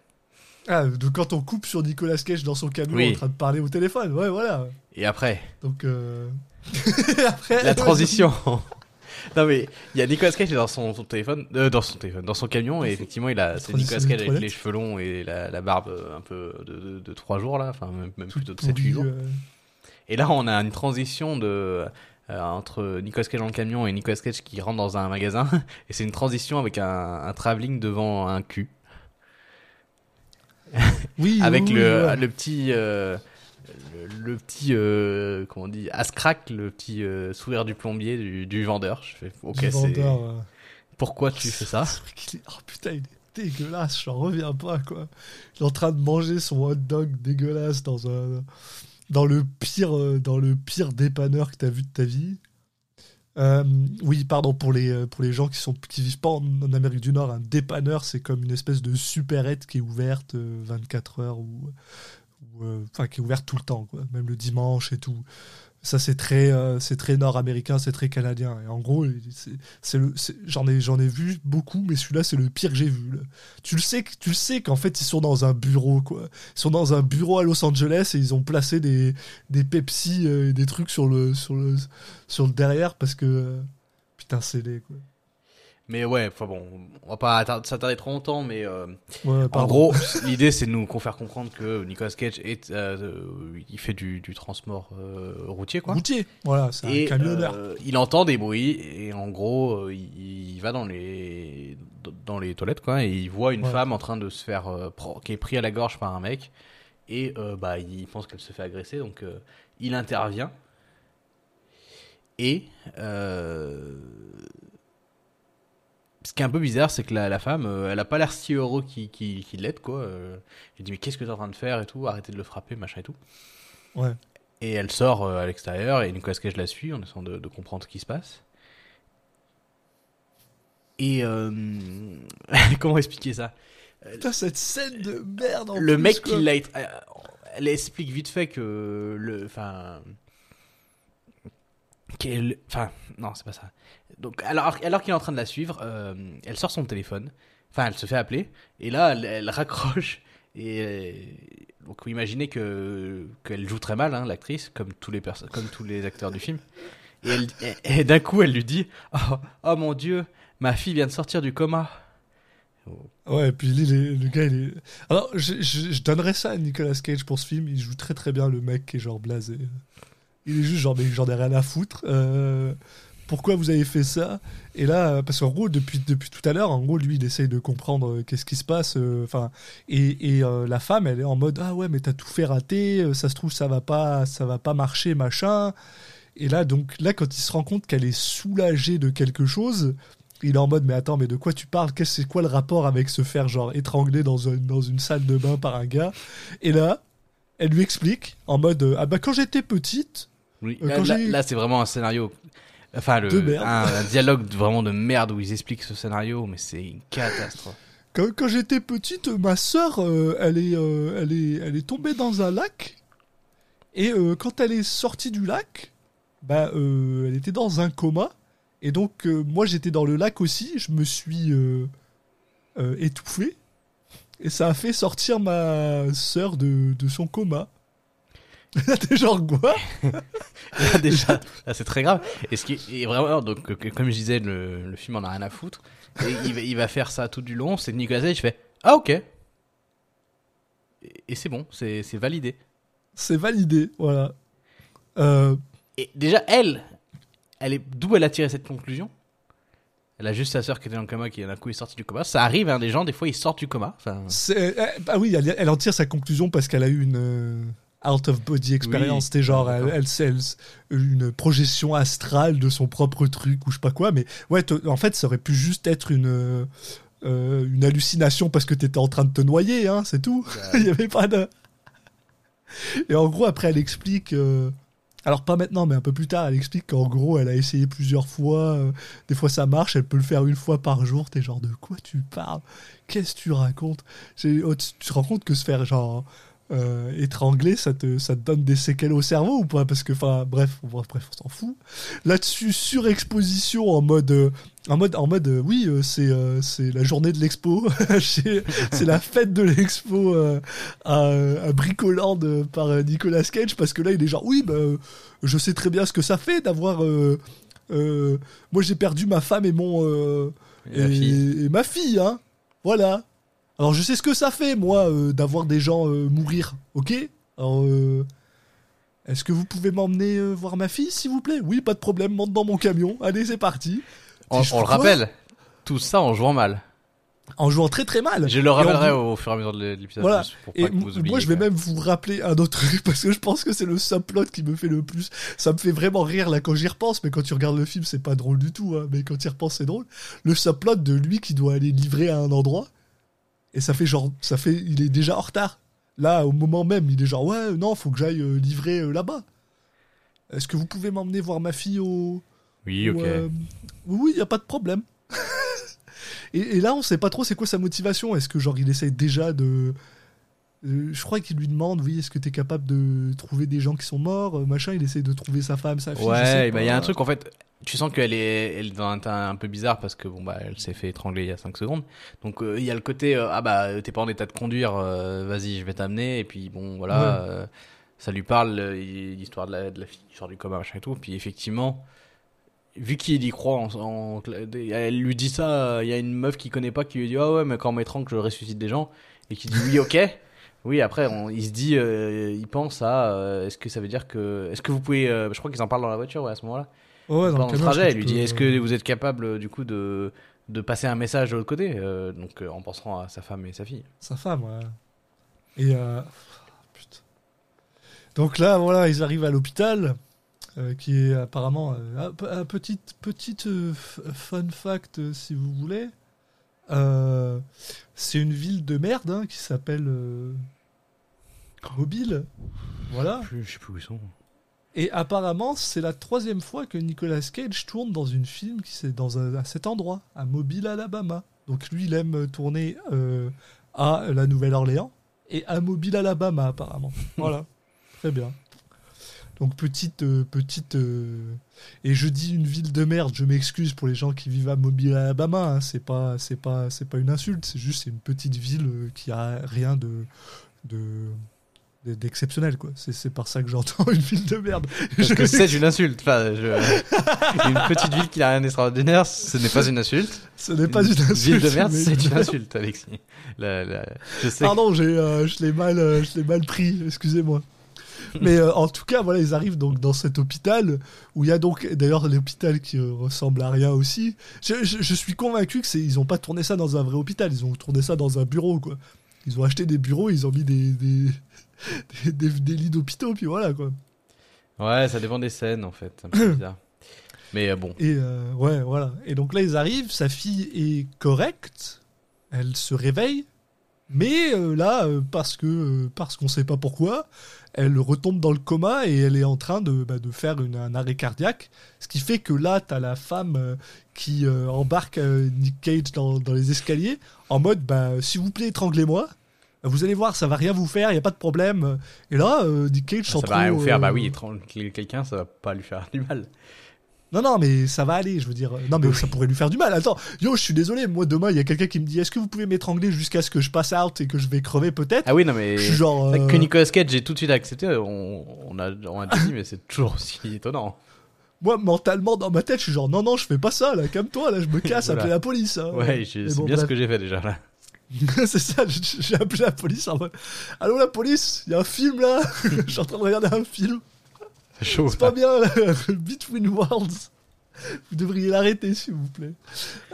Ah, de quand on coupe sur Nicolas Cage dans son camion Oui. en train de parler au téléphone. Ouais, voilà. Et après, Donc, euh... après, la transition. non mais il y a Nicolas Cage dans son, son téléphone, euh, dans son téléphone, dans son camion et effectivement il a c'est Nicolas Cage avec les cheveux longs et la, la barbe euh, un peu de, de, de 3 jours là, enfin même, même plutôt de pourri, 7-8 jours. euh, Et là on a une transition de euh, entre Nicolas Cage dans le camion et Nicolas Cage qui rentre dans un magasin et c'est une transition avec un, un travelling devant un cul Oui, avec oui, le, le petit euh, le, le petit euh, comment on dit Ascrac le petit euh, sourire du plombier du, du vendeur je fais ok c'est euh. pourquoi tu fais ça est- Oh putain, il est dégueulasse, j'en reviens pas quoi. Il est en train de manger son hot dog dégueulasse dans un dans le pire euh, dans le pire dépanneur que t'as vu de ta vie. Euh, oui, pardon pour les euh, pour les gens qui sont qui vivent pas en, Amérique du Nord, un dépanneur c'est comme une espèce de supérette qui est ouverte euh, 24 heures ou ou, euh, enfin qui est ouverte tout le temps quoi, même le dimanche et tout. Ça c'est très euh, très nord-américain, c'est très canadien. Et en gros c'est j'en ai j'en ai vu beaucoup mais celui-là c'est le pire que j'ai vu tu le sais tu le sais qu'en fait ils sont dans un bureau quoi. Ils sont dans un bureau à Los Angeles et ils ont placé des des Pepsi euh, et des trucs sur le sur le derrière parce que euh, putain c'est laid quoi mais ouais enfin bon on va pas attar- s'attarder trop longtemps mais euh, ouais, en gros l'idée c'est de nous faire comprendre que Nicolas Cage est euh, euh, il fait du, du transport euh, routier quoi. Routier voilà c'est un camionneur. il entend des bruits et en gros il, il va dans les dans les toilettes quoi et il voit une Ouais. femme en train de se faire qui est pris à la gorge par un mec. Et bah il pense qu'elle se fait agresser donc il intervient. Et ce qui est un peu bizarre c'est que la, la femme euh, elle a pas l'air si heureux qu'il qu'il qu'il l'aide quoi euh, il dit mais qu'est-ce que t'es en train de faire et tout arrêtez de le frapper machin et tout ouais et elle sort euh, à l'extérieur et Nicolas Cage la suit en essayant de, de comprendre ce qui se passe. Et euh, comment expliquer ça? Putain cette scène de merde en Le plus, mec quoi. qui l'a, euh, elle explique vite fait que le, enfin, qu'elle, enfin, non c'est pas ça. Donc alors, alors qu'il est en train de la suivre, euh, elle sort son téléphone, enfin elle se fait appeler et là elle, raccroche et euh, donc vous imaginez que qu'elle joue très mal hein, l'actrice comme tous les comme tous les acteurs du film. Et, d'un coup elle lui dit oh, oh mon dieu ma fille vient de sortir du coma. Ouais, et puis est- le gars, il est. Alors, je, je, je donnerais ça à Nicolas Cage pour ce film. Il joue très très bien le mec qui est genre blasé. Il est juste genre, mais j'en ai rien à foutre. Euh, pourquoi vous avez fait ça? Et là, parce qu'en gros, depuis, depuis tout à l'heure, en gros, lui, il essaye de comprendre euh, qu'est-ce qui se passe. euh, et, et la femme, elle est en mode ah ouais, mais t'as tout fait rater. Ça se trouve, ça va pas, ça va pas marcher, machin. Et là, donc là, quand il se rend compte qu'elle est soulagée de quelque chose, il est en mode mais attends, mais de quoi tu parles? Qu'est-ce c'est quoi le rapport avec se faire genre étrangler dans, un- dans une salle de bain par un gars? Et là, elle lui explique en mode ah bah quand j'étais petite, Oui, Euh, là, c'est vraiment un scénario. Enfin, le, De un, un dialogue vraiment de merde où ils expliquent ce scénario, mais c'est une catastrophe. quand, quand j'étais petite, ma sœur, euh, elle est, euh, elle est, elle est tombée dans un lac. Et euh, quand elle est sortie du lac, bah, elle était dans un coma. Et donc, moi, j'étais dans le lac aussi. Je me suis étouffé. Et ça a fait sortir ma sœur de, de son coma. Là, t'es genre quoi Là, déjà, là, c'est très grave. Et ce qui est et vraiment, donc, comme je disais, le, le film en a rien à foutre. Et il, va, il va faire ça tout du long. C'est Nicolas Cage, je fais Ah, ok. Et, et c'est bon, c'est c'est validé. C'est validé, voilà. Euh, Et déjà, elle, elle est d'où elle a tiré cette conclusion? Elle a juste sa sœur qui était dans le coma, qui d'un coup est sortie du coma. Ça arrive, hein, des gens, des fois, ils sortent du coma. Enfin, c'est- euh, ah oui, elle, elle en tire sa conclusion parce qu'elle a eu une euh, out of body experience. Oui. C'était genre, elle, elle, une projection astrale de son propre truc ou je sais pas quoi. Mais ouais, en fait, ça aurait pu juste être une, euh, une hallucination parce que t'étais en train de te noyer, hein, c'est tout. Il y avait pas de. Et en gros, après, elle explique. euh, Alors, pas maintenant, mais un peu plus tard, elle explique qu'en gros, elle a essayé plusieurs fois. euh, Des fois, ça marche, elle peut le faire une fois par jour. T'es genre, de quoi tu parles? Qu'est-ce que tu racontes? Oh, tu, tu te rends compte que se faire, genre, euh, étranglé, ça te, ça te donne des séquelles au cerveau ou pas? Parce que, enfin, bref, on, bref, on s'en fout. Là-dessus, surexposition en mode, euh, en mode, en mode, euh, oui, euh, c'est, c'est la journée de l'expo, c'est la fête de l'expo à, à Bricoland par Nicolas Cage, parce que là, il est genre, oui, bah, je sais très bien ce que ça fait d'avoir. moi, j'ai perdu ma femme et mon Et et ma fille, hein. Voilà. Alors je sais ce que ça fait, moi, euh, d'avoir des gens euh, mourir, ok? Alors, euh, est-ce que vous pouvez m'emmener euh, voir ma fille, s'il vous plaît? Oui, pas de problème, monte dans mon camion. Allez, c'est parti. On, le rappelle, tout ça en jouant mal. En jouant très très mal. Je le rappellerai au fur et à mesure de l'épisode. Voilà. juste pour pas Et que vous m- oubliez, moi, je vais même vous rappeler un autre truc parce que je pense que c'est le subplot qui me fait le plus. Ça me fait vraiment rire là quand j'y repense, mais quand tu regardes le film, c'est pas drôle du tout. hein, mais quand tu y repenses, c'est drôle. Le subplot de lui qui doit aller livrer à un endroit et ça fait genre, ça fait, il est déjà en retard. Là, au moment même, il est genre ouais, non, faut que j'aille euh, livrer euh, là-bas. Est-ce que vous pouvez m'emmener voir ma fille au Oui, ok. euh, oui, oui, y a pas de problème. et, et là, on sait pas trop c'est quoi sa motivation. Est-ce que genre il essaye déjà de je crois qu'il lui demande, oui, est-ce que tu es capable de trouver des gens qui sont morts, euh, machin. Il essaye de trouver sa femme, sa fille. Ouais, bah il y a un truc en fait. Tu sens qu'elle est, elle est dans un état un peu bizarre parce que bon bah elle s'est fait étrangler il y a 5 secondes. Donc euh, il y a le côté euh, ah bah t'es pas en état de conduire, euh, vas-y je vais t'amener et puis bon voilà Ouais. euh, ça lui parle euh, l'histoire de la, de la fille sort du coma machin et tout. Puis effectivement vu qu'il y croit, en, en- elle lui dit ça. euh, Il y a une meuf qui connaît pas qui lui dit ah ouais mais quand on m'étrangle je ressuscite des gens et qui dit oui ok. Oui, après, on- il se dit, euh, il pense à, euh, est-ce que ça veut dire que, est-ce que vous pouvez, euh, je crois qu'ils en parlent dans la voiture, ouais, à ce moment-là. Ouais, Pendant le trajet, je elle lui dit est-ce que vous êtes capable du coup de, de passer un message de l'autre côté Donc en pensant à sa femme et sa fille. Sa femme, ouais. Et putain. Donc là, voilà, ils arrivent à l'hôpital, euh, qui est apparemment euh, un, un petit, petite euh, f- fun fact, si vous voulez. C'est une ville de merde hein, qui s'appelle Mobile. Voilà. Je, sais plus où ils sont. Et apparemment, c'est la troisième fois que Nicolas Cage tourne dans une film qui c'est dans un- à cet endroit, à Mobile, Alabama. Donc lui, il aime tourner euh, à la Nouvelle-Orléans et à Mobile, Alabama, apparemment. Voilà, très bien. Donc petite, euh, petite. euh, Et je dis une ville de merde. Je m'excuse pour les gens qui vivent à Mobile, Alabama. hein. C'est pas, c'est pas, c'est pas une insulte. C'est juste c'est une petite ville qui a rien de, de d'exceptionnel quoi. C'est c'est par ça que j'entends une ville de merde. Parce Je- que c'est une insulte. Enfin, je- une petite ville qui n'a rien d'extraordinaire, ce n'est pas une insulte. Ce n'est pas une insulte. ville de merde, c'est une insulte, Alexis. La- la- Je sais. Pardon, j'ai, euh, je l'ai mal, euh, je l'ai mal pris. Excusez-moi. Mais euh, en tout cas, voilà, ils arrivent donc dans cet hôpital où il y a donc, d'ailleurs, l'hôpital qui euh, ressemble à rien aussi. Je, je- je suis convaincu que c'est, ils ont pas tourné ça dans un vrai hôpital, ils ont tourné ça dans un bureau, quoi. Ils ont acheté des bureaux, ils ont mis des, des, des, des- des lits d'hôpitaux, puis voilà, quoi. Ouais, ça dépend des scènes en fait. C'est un peu bizarre. Mais euh, bon. Et euh, ouais, voilà. Et donc là, ils arrivent, sa fille est correcte, elle se réveille, mais euh, là, parce que parce qu'on sait pas pourquoi, elle retombe dans le coma et elle est en train de, bah, de faire une- un arrêt cardiaque, ce qui fait que là, t'as la femme qui embarque Nick Cage dans, dans les escaliers en mode, bah, s'il vous plaît, étranglez-moi. Vous allez voir, ça va rien vous faire, il y a pas de problème. Et là, euh, Nick Cage sans Ça va rien vous faire. euh, Bah oui, étrangler quelqu'un, ça va pas lui faire du mal. Non, non, mais ça va aller, je veux dire. Non, mais ça pourrait lui faire du mal. Attends, yo, je suis désolé, moi demain, il y a quelqu'un qui me dit Est-ce que vous pouvez m'étrangler jusqu'à ce que je passe out et que je vais crever peut-être? Ah oui, non mais. Je suis genre. Euh, Que Nicolas Cage, j'ai tout de suite accepté. On, on a, on a dit, mais c'est toujours aussi étonnant. Moi, mentalement, dans ma tête, je suis genre Non, non, je fais pas ça, là, calme-toi, là, je me casse, Voilà. appelez la police. hein. Ouais, Mais c'est bon, bien ce que j'ai fait déjà là. c'est ça, j'ai appelé la police en mode Allô, la police, il y a un film là, je suis en train de regarder un film, C'est chaud. c'est pas bien, là. Between Worlds. Vous devriez l'arrêter, s'il vous plaît.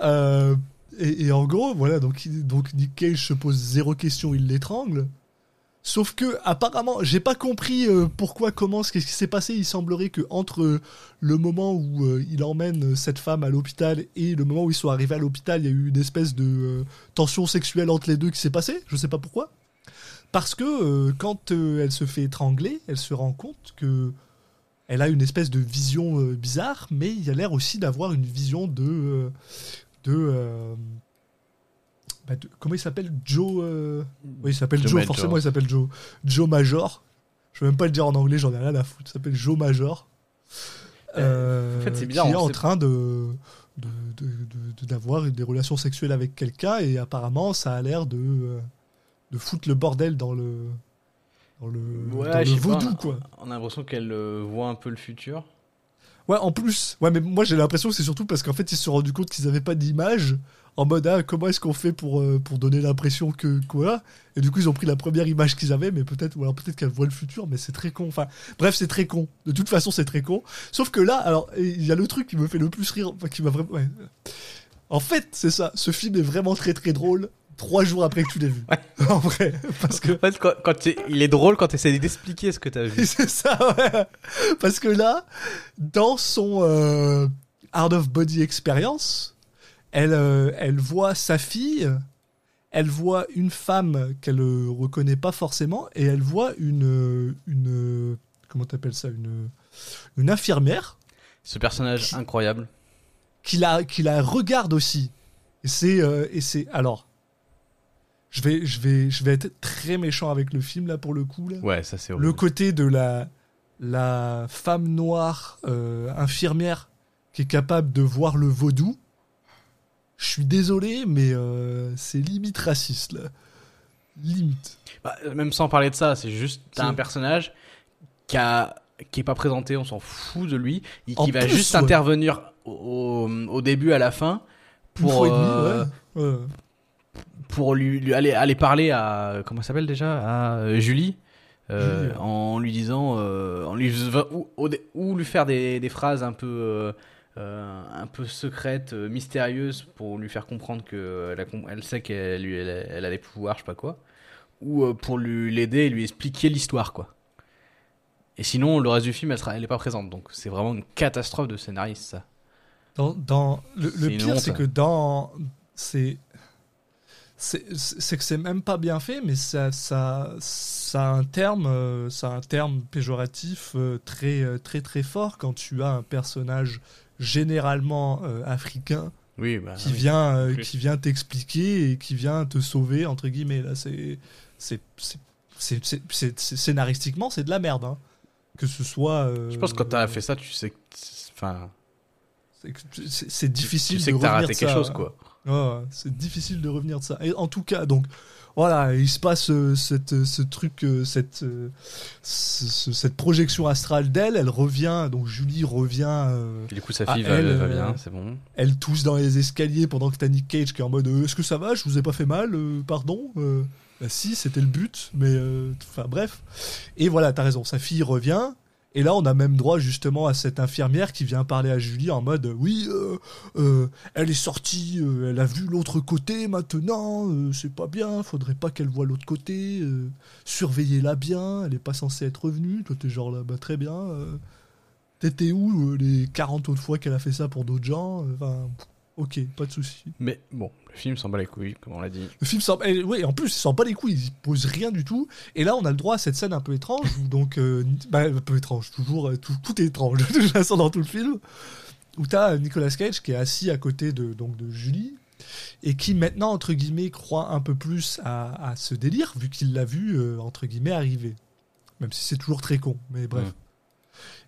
Euh, et, et en gros, voilà, donc, donc Nick Cage se pose zéro question, il l'étrangle. Sauf que, apparemment, j'ai pas compris euh, pourquoi, comment, ce qui s'est passé. Il semblerait que entre euh, le moment où euh, il emmène cette femme à l'hôpital et le moment où ils sont arrivés à l'hôpital, il y a eu une espèce de tension sexuelle entre les deux qui s'est passée. Je sais pas pourquoi. Parce que quand elle se fait étrangler, elle se rend compte que elle a une espèce de vision bizarre, mais il y a l'air aussi d'avoir une vision de de bah, de- comment il s'appelle Joe. euh, Oui, il s'appelle Joe forcément, il s'appelle Joe. Joe Major. Je vais même pas le dire en anglais, j'en ai rien à foutre. Il s'appelle Joe Major. Euh, en fait, c'est bizarre, Qui est on en sait- train de de- de- de- de- d'avoir des relations sexuelles avec quelqu'un et apparemment ça a l'air de euh, de foutre le bordel dans le dans le, Ouais, dans le sais pas, vaudou on a- quoi. On a l'impression qu'elle euh, voit un peu le futur. Ouais, en plus. Ouais, mais moi j'ai l'impression que c'est surtout parce qu'en fait ils se sont rendus compte qu'ils avaient pas d'image. En mode, ah, comment est-ce qu'on fait pour, euh, pour donner l'impression que quoi Et du coup, ils ont pris la première image qu'ils avaient, mais peut-être, ou alors peut-être qu'elle voit le futur, mais c'est très con. Enfin, bref, c'est très con. De toute façon, c'est très con. Sauf que là, alors, il y a le truc qui me fait le plus rire, enfin, qui m'a vraiment. ouais. En fait, c'est ça. Ce film est vraiment très très drôle. Trois jours après que tu l'aies vu. en vrai, parce que En fait, quand, il est drôle quand tu essaies d'expliquer ce que tu as vu. c'est ça, ouais. Parce que là, dans son euh, Art of Body Experience, elle, euh, elle voit sa fille, elle voit une femme qu'elle ne reconnaît pas forcément, et elle voit une. une comment t'appelles ça une, une infirmière Ce personnage incroyable. qui la, qui la regarde aussi. Et c'est. euh, c'est alors. Je vais, je, vais, je vais être très méchant avec le film, là, pour le coup. Là. Ouais, ça c'est le côté de la, la femme noire euh, infirmière qui est capable de voir le vaudou. Je suis désolé, mais euh, c'est limite raciste là. Limite. Bah, même sans parler de ça, c'est juste t'as un personnage qui a qui est pas présenté, on s'en fout de lui, et En qui va plus, juste ouais. intervenir au, au début à la fin pour demi, euh, ouais. Ouais. pour lui, lui aller aller parler à comment elle s'appelle déjà? À euh, Julie. euh, en lui disant en lui ou, lui faire des, des phrases un peu euh, euh, un peu secrètes euh, mystérieuses pour lui faire comprendre que elle, a com- elle sait qu'elle elle, a- elle a des pouvoirs je sais pas quoi ou euh, pour lui l'aider et lui expliquer l'histoire quoi et sinon le reste du film elle sera elle est pas présente donc c'est vraiment une catastrophe de scénariste ça Dans, dans- le, pire, c'est que dans. C'est. C'est que c'est même pas bien fait, mais ça, ça, ça a un terme, euh, ça a un terme péjoratif euh, très, euh, très, très fort quand tu as un personnage généralement euh, africain oui bah qui oui. vient, euh, qui vient t'expliquer et qui vient te sauver entre guillemets. Là, c'est, c'est, c'est, c'est- c'est- c'est- c'est- scénaristiquement, c'est de la merde. hein. Que ce soit. euh, je pense que quand t'as fait ça tu sais que enfin c'est, difficile tu sais de que t'as revenir raté de quelque ça. chose quoi ouais, c'est difficile de revenir de ça. Et en tout cas, donc, voilà, il se passe euh, cette, euh, ce truc, euh, cette, euh, ce- ce- cette projection astrale d'elle. Elle revient, donc Julie revient. Et du coup, sa fille va, elle, va bien, c'est bon. elle tousse dans les escaliers pendant que t'as Nick Cage qui est en mode Est-ce que ça va? Je vous ai pas fait mal Pardon Bah, si, c'était le but, mais. Enfin, bref. Et voilà, t'as raison, sa fille revient. Et là, on a même droit justement à cette infirmière qui vient parler à Julie en mode Oui, euh, euh, elle est sortie, euh, elle a vu l'autre côté maintenant, c'est pas bien, faudrait pas qu'elle voie l'autre côté, surveillez-la bien, elle est pas censée être revenue. Toi, t'es genre là, bah très bien. T'étais où les 40 autres fois qu'elle a fait ça pour d'autres gens Enfin, ok, pas de souci. Mais bon, le film s'en bat les couilles, comme on l'a dit. Le film s'en. eh, oui, en plus, il s'en bat les couilles, il pose rien du tout. Et là, on a le droit à cette scène un peu étrange, où donc. euh, bah, un peu étrange, toujours. euh, tout, tout est étrange, de toute façon, dans tout le film. Où t'as Nicolas Cage qui est assis à côté de, donc, de Julie. Et qui maintenant, entre guillemets, croit un peu plus à, à ce délire, vu qu'il l'a vu, euh, entre guillemets, arriver. Même si c'est toujours très con, mais bref. Mm.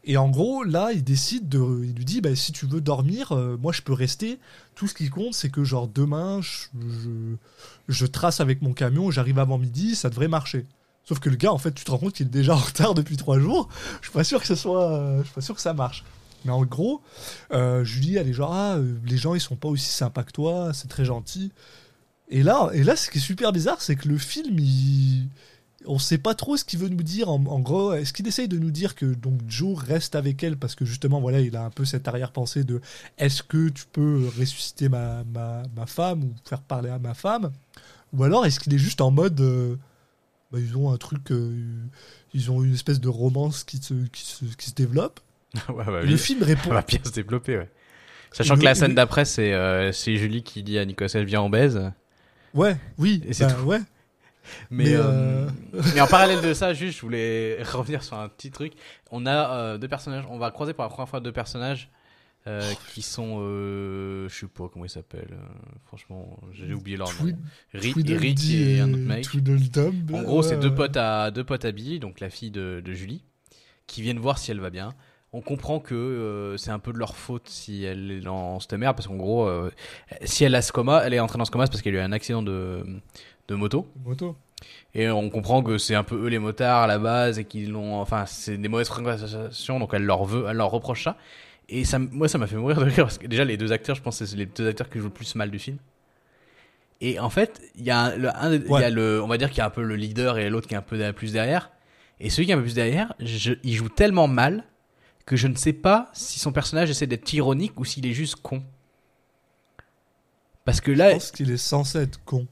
Et en gros, là, il décide de. Lui dit bah, si tu veux dormir, euh, moi je peux rester. Tout ce qui compte, c'est que genre demain, je, trace avec mon camion, j'arrive avant midi, ça devrait marcher. Sauf que le gars, en fait, tu te rends compte qu'il est déjà en retard depuis trois jours. Je suis pas sûr que euh, suis pas sûr que ça marche. Mais en gros, euh, Julie, elle est genre ah, les gens ils sont pas aussi sympas que toi, c'est très gentil. Et là, et là, ce qui est super bizarre, c'est que le film, il on sait pas trop ce qu'il veut nous dire. En, en gros, est-ce qu'il essaye de nous dire que donc Joe reste avec elle parce que justement, voilà, il a un peu cette arrière-pensée de est-ce que tu peux ressusciter ma, ma, ma femme ou faire parler à ma femme? Ou alors est-ce qu'il est juste en mode euh, bah, ils ont un truc, euh, ils ont une espèce de romance qui se, qui se, qui se développe ouais, bah, Et oui. Le film Ça répond. va bien se développer, ouais. Sachant Le- que la scène le- d'après, c'est euh, c'est Julie qui dit à Nicolas viens en baise. Ouais, oui, Et c'est bah, tout. ouais. Mais, Mais, euh, mais en parallèle de ça, juste, je voulais revenir sur un petit truc. On a euh, deux personnages, on va croiser pour la première fois deux personnages euh, qui sont, euh, je sais pas comment ils s'appellent. euh, franchement, j'ai oublié leur nom. Rick et un autre mec. En gros, c'est deux potes à deux potes à Billy, donc la fille de, de Julie, qui viennent voir si elle va bien. On comprend que euh, c'est un peu de leur faute si elle est dans cette merde, parce qu'en gros, euh, si elle a ce coma, elle est entrée dans ce coma c'est parce qu'elle a eu un accident de, de moto. Moto. Et on comprend que c'est un peu eux les motards à la base et qu'ils l'ont. Enfin, c'est des mauvaises fréquentations, donc elle leur veut, elle leur reproche ça. Et ça, moi, ça m'a fait mourir de rire parce que déjà, les deux acteurs, je pense que c'est les deux acteurs qui jouent le plus mal du film. Et en fait, il y a, un, le- un- il y Ouais. a le, on va dire qu'il y a un peu le leader et l'autre qui est un peu plus derrière. Et celui qui est un peu plus derrière, je, il joue tellement mal que je ne sais pas si son personnage essaie d'être ironique ou s'il est juste con. Parce que Je là, pense qu'il est censé être con.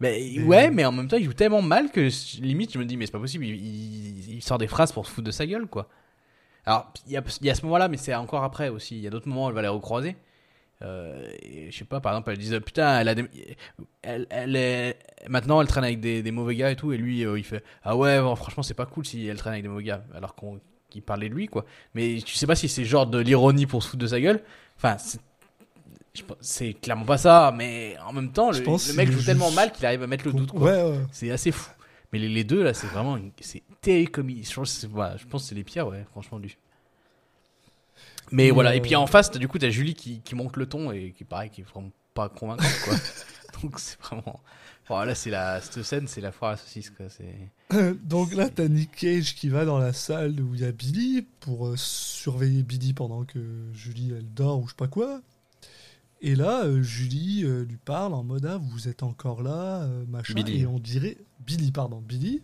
Mais, Mais- ouais, mais en même temps, il joue tellement mal que limite, je me dis, mais c'est pas possible, il, il- il sort des phrases pour se foutre de sa gueule, quoi. Alors, il y a, il y a ce moment-là, mais c'est encore après aussi. Il y a d'autres moments où elle va les recroiser. Euh, et je sais pas, par exemple, elle disait, putain, elle a des... elle, elle est... Maintenant, elle traîne avec des, des mauvais gars et tout, et lui, euh, il fait, ah ouais, bon, franchement, c'est pas cool si elle traîne avec des mauvais gars, alors qu'on qu'il parlait de lui, quoi. Mais tu sais pas si c'est genre de l'ironie pour se foutre de sa gueule. Enfin, c'est- clairement pas ça, mais en même temps, le, mec joue tellement mal qu'il arrive à mettre le doute, quoi. Ouais, ouais. C'est assez fou. Mais les, les deux, là, c'est vraiment. une- C'est ils- Je pense, que c'est- voilà, je pense que c'est les pires, ouais, franchement, du. Mais voilà, et puis en face, du coup, t'as Julie qui, qui monte le ton et qui, pareil, qui est vraiment pas convaincante, quoi. Donc c'est vraiment. Voilà, c'est la. Cette scène, c'est la foire à la saucisse, quoi. Donc là, t'as Nick Cage qui va dans la salle où il y a Billy pour euh, surveiller Billy pendant que Julie elle dort ou je sais pas quoi. Et là, euh, Julie euh, lui parle en mode ah vous êtes encore là, euh, machin. Billy. Et on dirait Billy, pardon, Billy,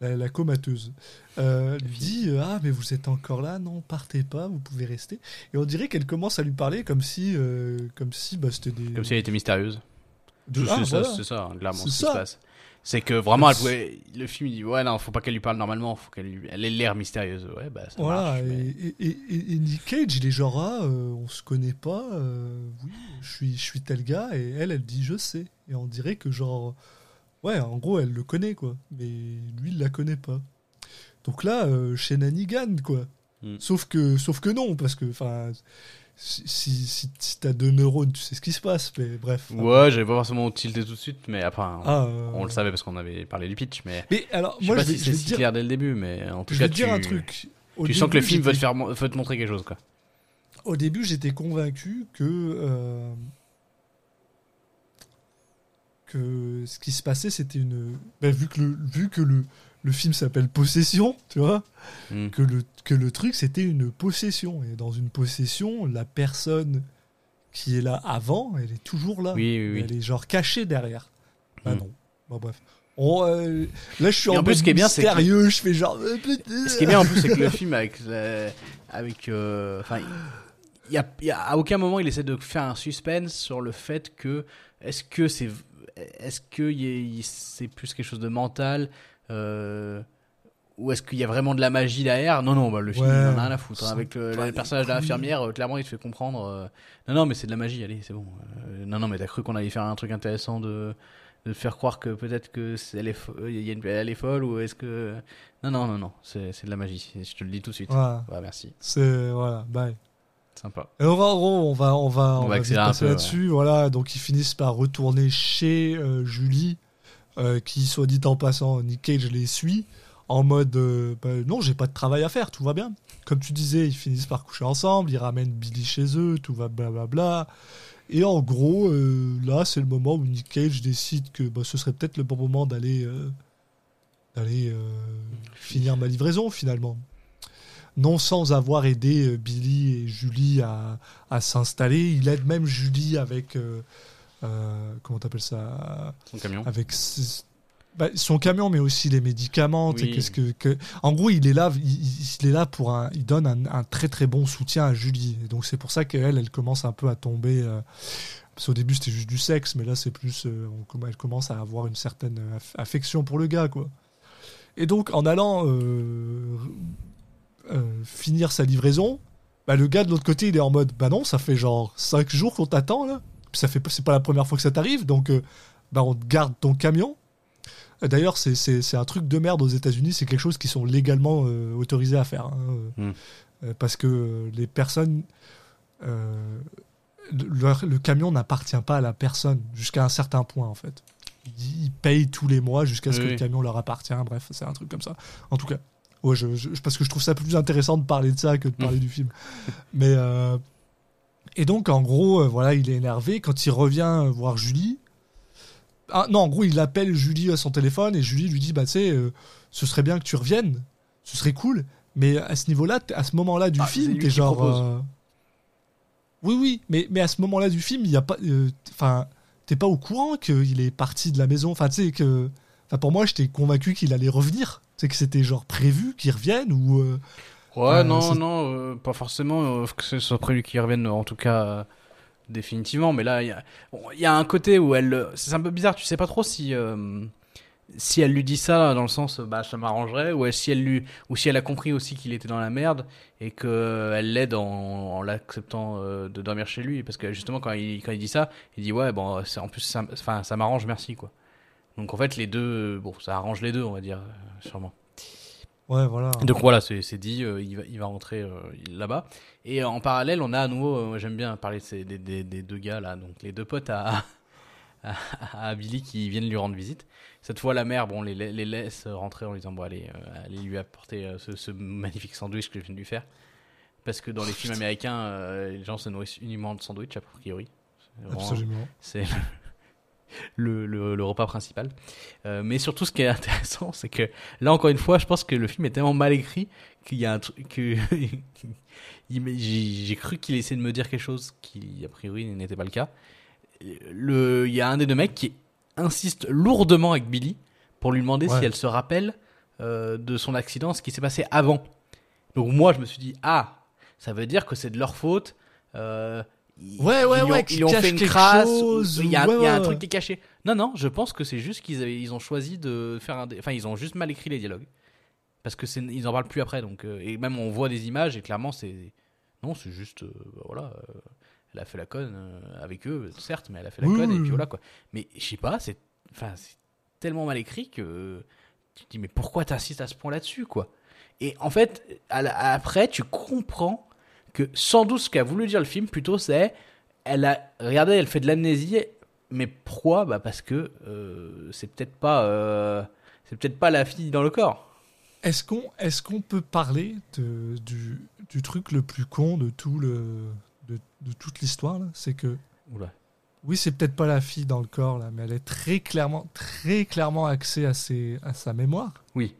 la, la comateuse, lui dit ah mais vous êtes encore là, non partez pas, vous pouvez rester. Et on dirait qu'elle commence à lui parler comme si comme si bah, c'était des Comme si elle était mystérieuse. de- C'est ah, ça, voilà. c'est ça, hein, clairement, C'est ce qui se passe. C'est que vraiment, elle pouvait. Le film, il dit Ouais, non, faut pas qu'elle lui parle normalement, faut qu'elle lui... elle ait l'air mystérieuse. Ouais, bah ça Voilà, marche. et, mais- et, et- et- et Nick Cage, il est genre, ah, euh, on se connaît pas, euh, oui, je suis, je suis tel gars, et elle, elle dit, je sais. Et on dirait que, genre, ouais, en gros, elle le connaît, quoi, mais lui, il la connaît pas. Donc là, euh, chez Nanigan, quoi. Mm. Sauf, que, sauf que non, parce que, enfin, si, si, si, si t'as deux neurones, tu sais ce qui se passe, mais bref. Ouais, j'avais pas forcément tilté tout de suite, mais après, Ah, euh, on le savait parce qu'on avait parlé du pitch, mais. Mais alors, Je sais moi, pas je vais, si c'est si dire, clair dès le début, mais en tout je cas, vais te dire tu, un truc. Au tu sens que le film veut te, faire, veut te montrer quelque chose, quoi. Au début, j'étais convaincu que euh, que ce qui se passait, c'était une. ben, vu que le vu que le, le film s'appelle Possession, tu vois, Mm. que le que le truc c'était une possession et dans une possession, la personne qui est là avant, elle est toujours là. Oui, oui, oui. Elle est genre cachée derrière. Ah Mm. non. Bon bref. On, euh, là, je suis en en plus, ce qui est bien, c'est que- mystérieux. Je fais genre. euh. Ce qui est bien en plus, c'est que le film, avec. euh, avec euh, Enfin. il y a, y a- à aucun moment, il essaie de faire un suspense sur le fait que. Est-ce que c'est. Est-ce que c'est plus quelque chose de mental? Euh, Ou est-ce qu'il y a vraiment de la magie derrière? Non, non, bah, le film, Ouais, il en a rien à foutre. hein. Avec le, personnage de l'infirmière, euh, clairement, il te fait comprendre. euh, non, non, mais c'est de la magie, allez, c'est bon. Euh, non, non, mais t'as cru qu'on allait faire un truc intéressant de, faire croire que peut-être que c'est- elle est, fo- il y a une, elle est folle ou est-ce que. Non, non, non, non, c'est de la magie. Je te le dis tout de suite. Voilà. Ouais, merci. C'est voilà. Bye. Sympa. Et on va, on va, on va, On on va va passer là-dessus. Voilà, donc ils finissent par retourner chez Julie, euh, qui, soit dit en passant, Nick Cage les suit en mode euh, bah, non, j'ai pas de travail à faire, tout va bien. Comme tu disais, ils finissent par coucher ensemble, ils ramènent Billy chez eux, tout va blablabla. Et en gros, euh, là, c'est le moment où Nick Cage décide que bah, ce serait peut-être le bon moment d'aller d'aller euh, finir ma livraison finalement non sans avoir aidé Billy et Julie à, à s'installer. Il aide même Julie avec euh, euh, comment t'appelles ça Son camion. Avec bah, son camion, mais aussi les médicaments. tu sais, Oui. Qu'est-ce que, que- en gros, il est là, il, est là pour un, il donne un, un très très bon soutien à Julie. Et donc c'est pour ça qu'elle, elle commence un peu à tomber. euh, parce qu'au début c'était juste du sexe, mais là c'est plus, euh, on elle commence à avoir une certaine aff- affection pour le gars, quoi. Et donc en allant euh, euh, finir sa livraison, bah, le gars de l'autre côté il est en mode, bah non, ça fait genre 5 jours qu'on t'attend là. Ça fait, c'est pas la première fois que ça t'arrive, donc euh, bah on te garde ton camion. Euh, D'ailleurs, c'est- c'est c'est un truc de merde aux États-Unis, c'est quelque chose qui sont légalement euh, autorisés à faire. hein, euh, Mm. euh, parce que les personnes. le, le camion n'appartient pas à la personne jusqu'à un certain point en fait. Ils ils payent tous les mois jusqu'à ce Oui, que le camion leur appartient. Bref, c'est un truc comme ça. En tout cas, ouais, je, je- parce que je trouve ça plus intéressant de parler de ça que de parler du film. Mais et donc en gros, euh, voilà, il est énervé quand il revient voir Julie. Ah, non, en gros, il appelle Julie à son téléphone et Julie lui dit bah tu sais, euh, ce serait bien que tu reviennes, ce serait cool. Mais à ce niveau-là, à ce moment-là du Ah, c'est film, t'es genre. euh, Oui, oui, mais, mais à ce moment-là du film, il y a pas. euh, Enfin, t'es pas au courant qu'il est parti de la maison. Enfin, tu sais que. Enfin, pour moi, j'étais convaincu qu'il allait revenir. Tu sais que c'était genre prévu qu'il revienne ou. Euh, Ouais, Euh, non, non, euh, pas forcément euh, que ce soit prévu qu'il revienne, en tout cas, euh, définitivement. Mais là, il y a, y a un côté où elle. euh, C'est un peu bizarre, tu sais pas trop si. euh, si elle lui dit ça dans le sens, euh, bah ça m'arrangerait, ou si elle lui, ou si elle a compris aussi qu'il était dans la merde et que euh, elle l'aide en, en l'acceptant euh, de dormir chez lui, parce que justement quand il quand il dit ça, il dit ouais bon, en plus ça, enfin ça m'arrange, merci quoi. Donc en fait les deux, euh, bon ça arrange les deux on va dire euh, sûrement. Ouais, voilà. Donc voilà, c'est dit, euh, il, va, il va rentrer euh, là-bas. Et en parallèle, on a à nouveau, euh, j'aime bien parler de ces- des, des- des deux gars là, donc les deux potes à, à, à Billy qui viennent lui rendre visite. Cette fois, la mère, bon, les, les laisse rentrer en lui disant, bon, allez, allez lui apporter ce, ce magnifique sandwich que je viens de lui faire. Parce que dans les films américains, les gens se nourrissent uniquement de sandwich, a priori. Absolument. c'est le, le, le repas principal. Euh, mais surtout, ce qui est intéressant, c'est que là, encore une fois, je pense que le film est tellement mal écrit qu'il y a un truc que j'ai j'ai cru qu'il essayait de me dire quelque chose qui, a priori, n'était pas le cas. Le, il y a un des deux mecs qui insiste lourdement avec Billy pour lui demander Ouais. si elle se rappelle euh, de son accident, ce qui s'est passé avant. Donc moi, je me suis dit, ah, ça veut dire que c'est de leur faute. Euh, ils- Ouais, ouais, ils lui ont- ouais, Ils ont fait une crasse. Il y a, un- ouais, il y a un ouais, truc qui est caché. Non, non, je pense que c'est juste qu'ils ils ont choisi de faire un. Enfin, ils ont juste mal écrit les dialogues. Parce que c'est, ils en parlent plus après. Donc, euh, et même on voit des images et clairement, c'est. Non, c'est juste. euh, bah, voilà. euh, elle a fait la conne euh, avec eux, certes, mais elle a fait la Oui, conne et puis voilà quoi. Mais je sais pas, c'est. Enfin, c'est tellement mal écrit que. Tu te dis, mais pourquoi t'insistes à ce point là-dessus, quoi? Et en fait, à la- après, tu comprends que sans doute ce qu'a voulu dire le film, plutôt, c'est. Elle a. Regardez, elle fait de l'amnésie, mais pourquoi? Bah parce que euh, c'est peut-être pas. euh, c'est peut-être pas la fille dans le corps. Est-ce qu'on est qu'on peut parler de, du, du truc le plus con de tout le de, de toute l'histoire C'est que Oula. oui, c'est peut-être pas la fille dans le corps là, mais elle est très clairement très clairement axée à ses à sa mémoire. Oui.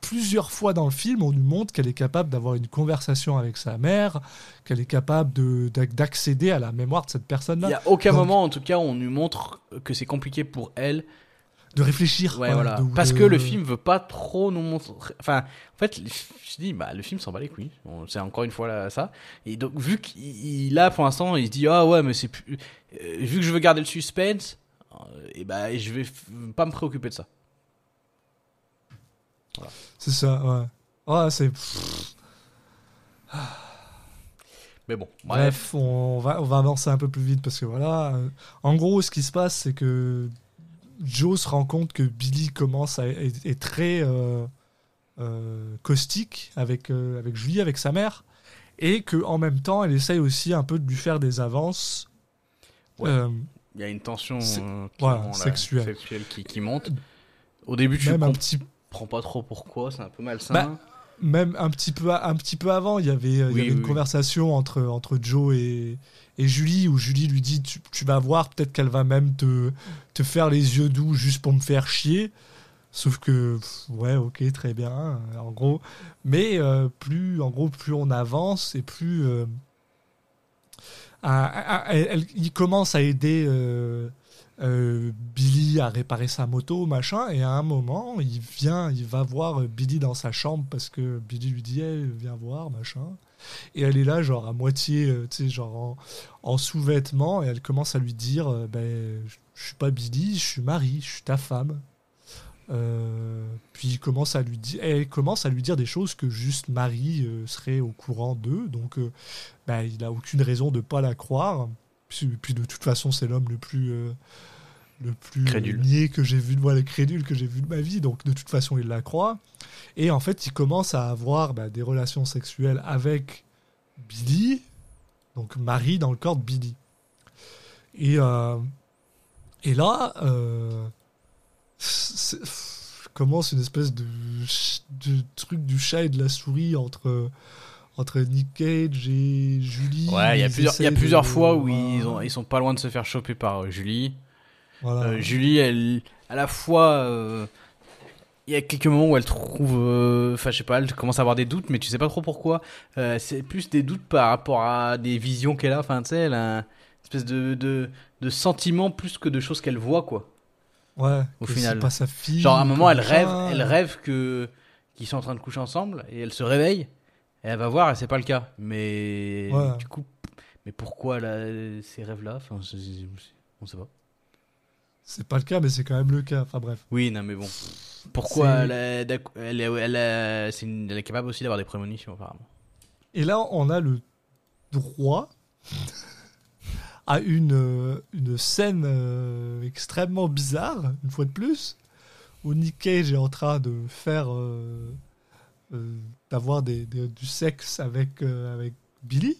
Plusieurs fois dans le film, on nous montre qu'elle est capable d'avoir une conversation avec sa mère, qu'elle est capable de d'ac- d'accéder à la mémoire de cette Il personne-là, n'y a aucun Donc- moment, en tout cas, on nous montre que c'est compliqué pour elle. de réfléchir. Ouais, voilà. de- Parce de- que le film veut pas trop nous montrer. Enfin, en fait, je dis, bah, le film s'en bat les couilles. C'est encore une fois là, ça. Et donc, vu qu'il il a pour l'instant, il se dit, ah ouais, mais c'est plus. euh, vu que je veux garder le suspense, euh, et bah, je vais pas me préoccuper de ça. C'est ça, ouais. Ah, c'est Mais bon, bref. Bref, on va, on va avancer un peu plus vite parce que voilà. euh, En gros, ce qui se passe, c'est que Joe se rend compte que Billy commence à être est très euh, euh, caustique avec, euh, avec Julie, avec sa mère, et que en même temps, elle essaye aussi un peu de lui faire des avances. Ouais. Il y a une tension voilà, sexuelle. sexuelle qui, qui monte. Au début, tu même un comprends pas trop pourquoi, c'est un peu malsain. Bah, même un petit peu un petit peu avant il y avait, il y Oui, avait oui, une oui. conversation entre entre Joe et, et Julie où Julie lui dit tu, tu vas voir peut-être qu'elle va même te te faire les yeux doux juste pour me faire chier sauf que ouais ok très bien euh, en gros mais euh, plus en gros plus on avance et plus euh, à- à- à- elle- elle- il commence à aider euh, euh, Billy a réparé sa moto, machin, et à un moment, il vient, il va voir Billy dans sa chambre parce que Billy lui dit, hey, viens voir, machin. Et elle est là, genre à moitié, euh, tu sais, genre en, en sous-vêtements, et elle commence à lui dire, euh, ben, je suis pas Billy, je suis Marie, je suis ta femme. Euh, puis commence à lui dire, elle commence à lui dire des choses que juste Marie serait au courant d'eux, donc ben, il a aucune raison de pas la croire. Puis, puis de toute façon, c'est l'homme le plus euh, le plus Crédule. niais que j'ai vu de moi, le crédule que j'ai vu de ma vie. Donc de toute façon, il la croit. Et en fait, il commence à avoir bah, des relations sexuelles avec Billy. donc Marie dans le corps de Billy. Et, euh, et là, euh, commence une espèce de truc du chat et de la souris entre, entre Nick Cage et Julie. Ouais, il y a plusieurs, y a plusieurs de- fois où ils, ont, ils sont pas loin de se faire choper par euh, Julie. Voilà. Euh, Julie, elle, à la fois, euh, il y a quelques moments où elle trouve, euh, enfin, je sais pas, elle commence à avoir des doutes, mais tu sais pas trop pourquoi. Euh, c'est plus des doutes par rapport à des visions qu'elle a. Enfin, tu sais, elle a une espèce de, de, de sentiment plus que de choses qu'elle voit, quoi. ouais, au final. C'est pas sa fille. Genre, à un moment, elle rêve, elle rêve que qu'ils sont en train de coucher ensemble et elle se réveille elle va voir et c'est pas le cas. Mais Ouais. du coup, mais pourquoi là, ces rêves-là? Enfin, on sait pas. C'est pas le cas, mais c'est quand même le cas. Enfin bref. Oui, non, mais bon. Pourquoi elle, est- d'ac- elle, est- elle, est- c'est une- elle est capable aussi d'avoir des prémonitions, apparemment. Et là, on a le droit à une, euh, une scène euh, extrêmement bizarre, une fois de plus, où Nick Cage est en train de faire. euh, d'avoir des, des- du sexe avec, euh, avec Billy.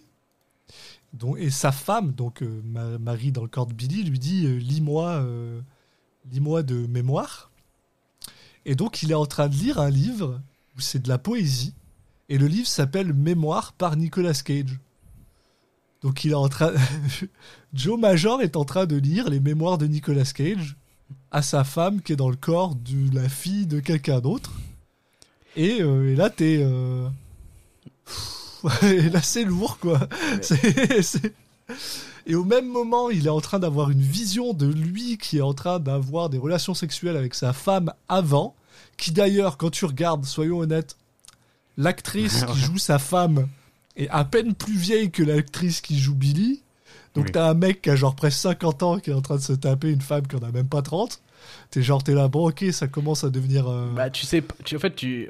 Et sa femme, donc euh, Ma- Marie dans le corps de Billy, lui dit euh, Lis-moi euh, lis-moi de mémoire. Et donc, il est en train de lire un livre où c'est de la poésie. Et le livre s'appelle Mémoire par Nicolas Cage. Donc il est en train. Joe Major est en train de lire les mémoires de Nicolas Cage à sa femme qui est dans le corps de la fille de quelqu'un d'autre. Et, euh, et là, t'es. euh, et là, c'est lourd, quoi. C'est- c'est- Et au même moment, il est en train d'avoir une vision de lui qui est en train d'avoir des relations sexuelles avec sa femme avant. Qui d'ailleurs, quand tu regardes, soyons honnêtes, l'actrice qui joue sa femme est à peine plus vieille que l'actrice qui joue Billy. Donc Oui. t'as un mec qui a genre presque 50 ans qui est en train de se taper une femme qui en a même pas 30. T'es genre, t'es là, bon ok, ça commence à devenir... euh, Bah, tu sais, tu, en fait, tu.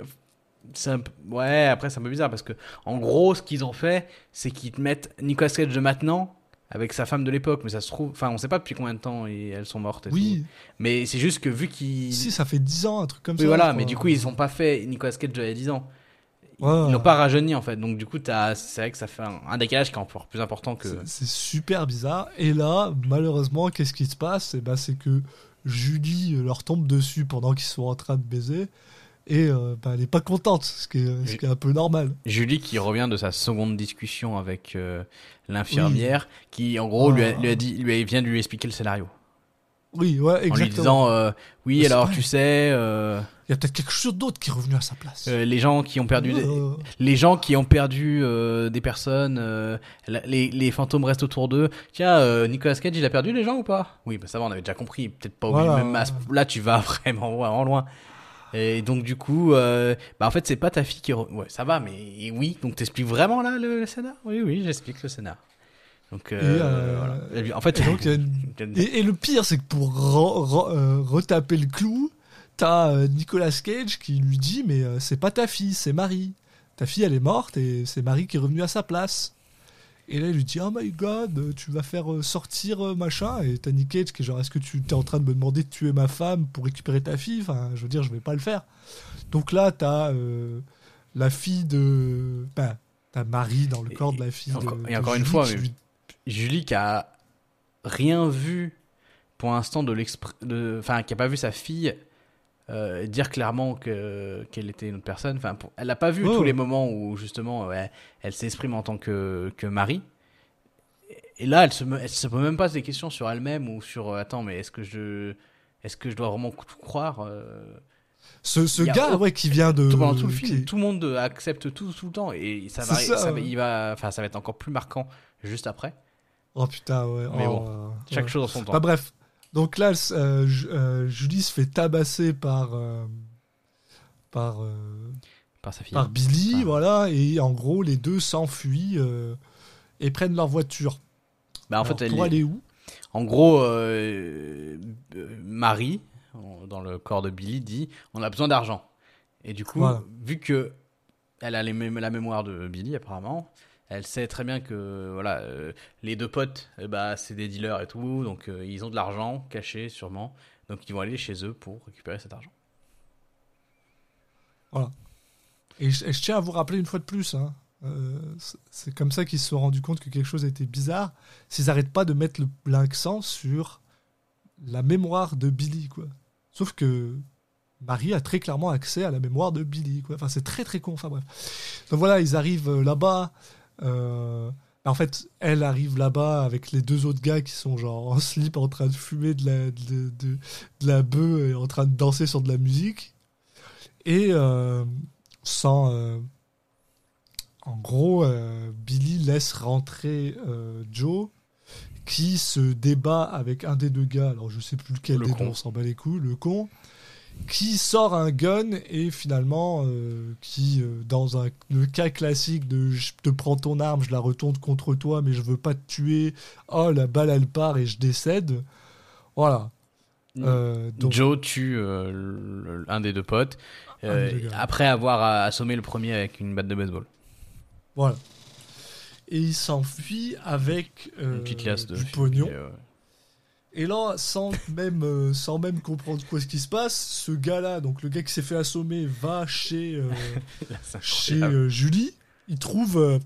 C'est un peu- Ouais, après, c'est un peu bizarre parce que, en gros, ce qu'ils ont fait, c'est qu'ils te mettent Nicolas Cage de maintenant avec sa femme de l'époque, mais ça se trouve. Enfin, on sait pas depuis combien de temps et elles sont mortes. et oui, tout. Mais c'est juste que vu qu'ils. si, ça fait 10 ans, un truc comme Oui, ça. voilà, mais du coup, ils ont pas fait Nicolas Cage il y a 10 ans. Ils Ouais. l'ont pas rajeuni en fait. Donc, du coup, c'est vrai que ça fait un, un décalage qui est encore plus important que. C'est- super bizarre. Et là, malheureusement, qu'est-ce qui se passe? Eh ben, C'est que Julie leur tombe dessus pendant qu'ils sont en train de baiser. Et euh, ben, elle est pas contente, ce qui est, ce qui est un peu normal. Julie qui revient de sa seconde discussion avec euh, l'infirmière, qui en gros lui, a, Oh. lui a dit, lui a- vient de lui expliquer le scénario. Oui, ouais, En lui exactement. disant, euh, oui, Mais alors tu sais, Il y a peut-être quelque chose d'autre qui est revenu à sa place. les gens qui ont perdu, des- les gens qui ont perdu des personnes, les, les fantômes restent autour d'eux. Tiens, Nicolas Cage, il a perdu les gens ou pas? Oui, bah ça va, on avait déjà compris. Peut-être pas obligé, Voilà. même ce- là, tu vas vraiment, vraiment loin. Et donc du coup, euh, bah en fait, c'est pas ta fille qui, re- ouais, ça va, mais oui. Donc t'expliques vraiment là le, le scénar Oui, oui, j'explique le scénar. Donc euh, Et, euh, voilà. En fait, et, donc, le pire, c'est que pour re- re- euh, retaper le clou, t'as euh, Nicolas Cage qui lui dit Mais euh, c'est pas ta fille, c'est Marie. Ta fille, elle est morte et c'est Marie qui est revenue à sa place. Et là, il lui dit Oh my god, tu vas faire euh, sortir euh, machin. Et t'as Nick Cage qui est genre Est-ce que tu es en train de me demander de tuer ma femme pour récupérer ta fille? Enfin, je veux dire, je vais pas le faire. Donc là, t'as euh, la fille de. Ben, t'as Marie dans le Et- corps de la fille et encore- de. et de encore une fois, qui lui- Julie qui a rien vu pour l'instant de l'expr- enfin qui a pas vu sa fille euh, dire clairement que qu'elle était une autre personne enfin pour- elle n'a pas vu tous les moments où justement ouais, elle s'exprime en tant que que Marie et là elle se elle se pose même pas des questions sur elle-même ou sur euh, attends mais est-ce que je est-ce que je dois vraiment tout croire euh, Ce, ce gars, ouais, qui vient de. tout le film qui- tout le monde accepte tout tout le temps et ça va, ça, ça va- il va enfin ça va être encore plus marquant juste après Oh putain, ouais. Mais oh, bon, euh, chaque ouais. chose en son temps Bah, bref. Donc là, euh, euh, Julie se fait tabasser par. euh, par, euh, par sa fille par Billy, voilà. Et en gros, les deux s'enfuient et prennent leur voiture. bah en Alors, fait elle pour est- aller où? En gros, Marie, dans le corps de Billy, dit on a besoin d'argent. Et du coup, Voilà. vu que elle a les mé- la mémoire de Billy apparemment, elle sait très bien que voilà, euh, les deux potes, eh bah, c'est des dealers et tout, donc euh, ils ont de l'argent caché sûrement, donc ils vont aller chez eux pour récupérer cet argent. Je, et je tiens à vous rappeler une fois de plus, hein, euh, c'est- comme ça qu'ils se sont rendus compte que quelque chose était bizarre. S'ils n'arrêtent pas de mettre l'accent sur la mémoire de Billy, quoi. Sauf que Marie a très clairement accès à la mémoire de Billy, quoi. Enfin, c'est très très con. Enfin bref. Donc voilà, ils arrivent là-bas. Euh, en fait, elle arrive là-bas avec les deux autres gars qui sont genre en slip en train de fumer de la, de, de- de la bœuf et en train de danser sur de la musique. Et euh, sans. euh, en gros, euh, Billy laisse rentrer Joe qui se débat avec un des deux gars. Alors je sais plus lequel Le des deux, on s'en bat les couilles, le con. Qui sort un gun et finalement, euh, qui, euh, dans un, le cas classique de je te prends ton arme, je la retourne contre toi, mais je veux pas te tuer. Oh, la balle elle part et je décède. Voilà. Euh, donc, Joe tue euh, un des deux potes euh, des après avoir euh, assommé le premier avec une batte de baseball. Voilà. Et il s'enfuit avec euh, Une petite liasse de du pognon. Euh, Et là, sans même, euh, sans même comprendre quoi ce qui se passe, ce gars-là, donc le gars qui s'est fait assommer, va chez, euh, là, chez euh, Julie. Il trouve,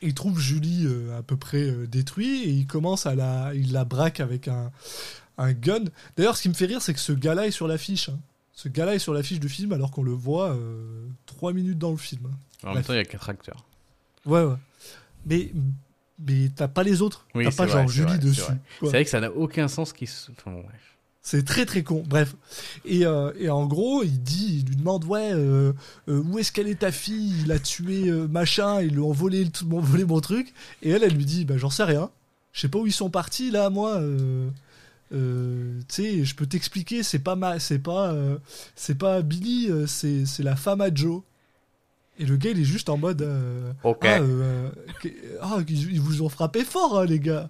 il trouve Julie à peu près détruite et il commence à la, il la braque avec un, un gun. D'ailleurs, ce qui me fait rire, c'est que ce gars-là est sur l'affiche. hein. Ce gars-là est sur l'affiche du film alors qu'on le voit euh, trois minutes dans le film. hein. En même temps, il y a quatre acteurs. Ouais, ouais. Mais, mais t'as pas les autres. Oui, t'as pas vrai, genre Julie vrai, dessus. C'est vrai que ça n'a aucun sens qui se. Enfin, bon, bref. C'est très très con. Bref. Et, euh, et en gros, il dit, il lui demande ouais, euh, euh, où est-ce qu'elle est ta fille? Il a tué machin, ils lui ont volé, m'ont volé mon truc. Et elle, elle lui dit, bah j'en sais rien. Je sais pas où ils sont partis là, moi. euh, tu sais, je peux t'expliquer. C'est pas ma, c'est pas, euh, c'est pas Billy, euh, c'est c'est la femme à Joe. Et le gars, il est juste en mode. euh, Ok. ah, euh, ah, ils, vous ont frappé fort, hein, les gars.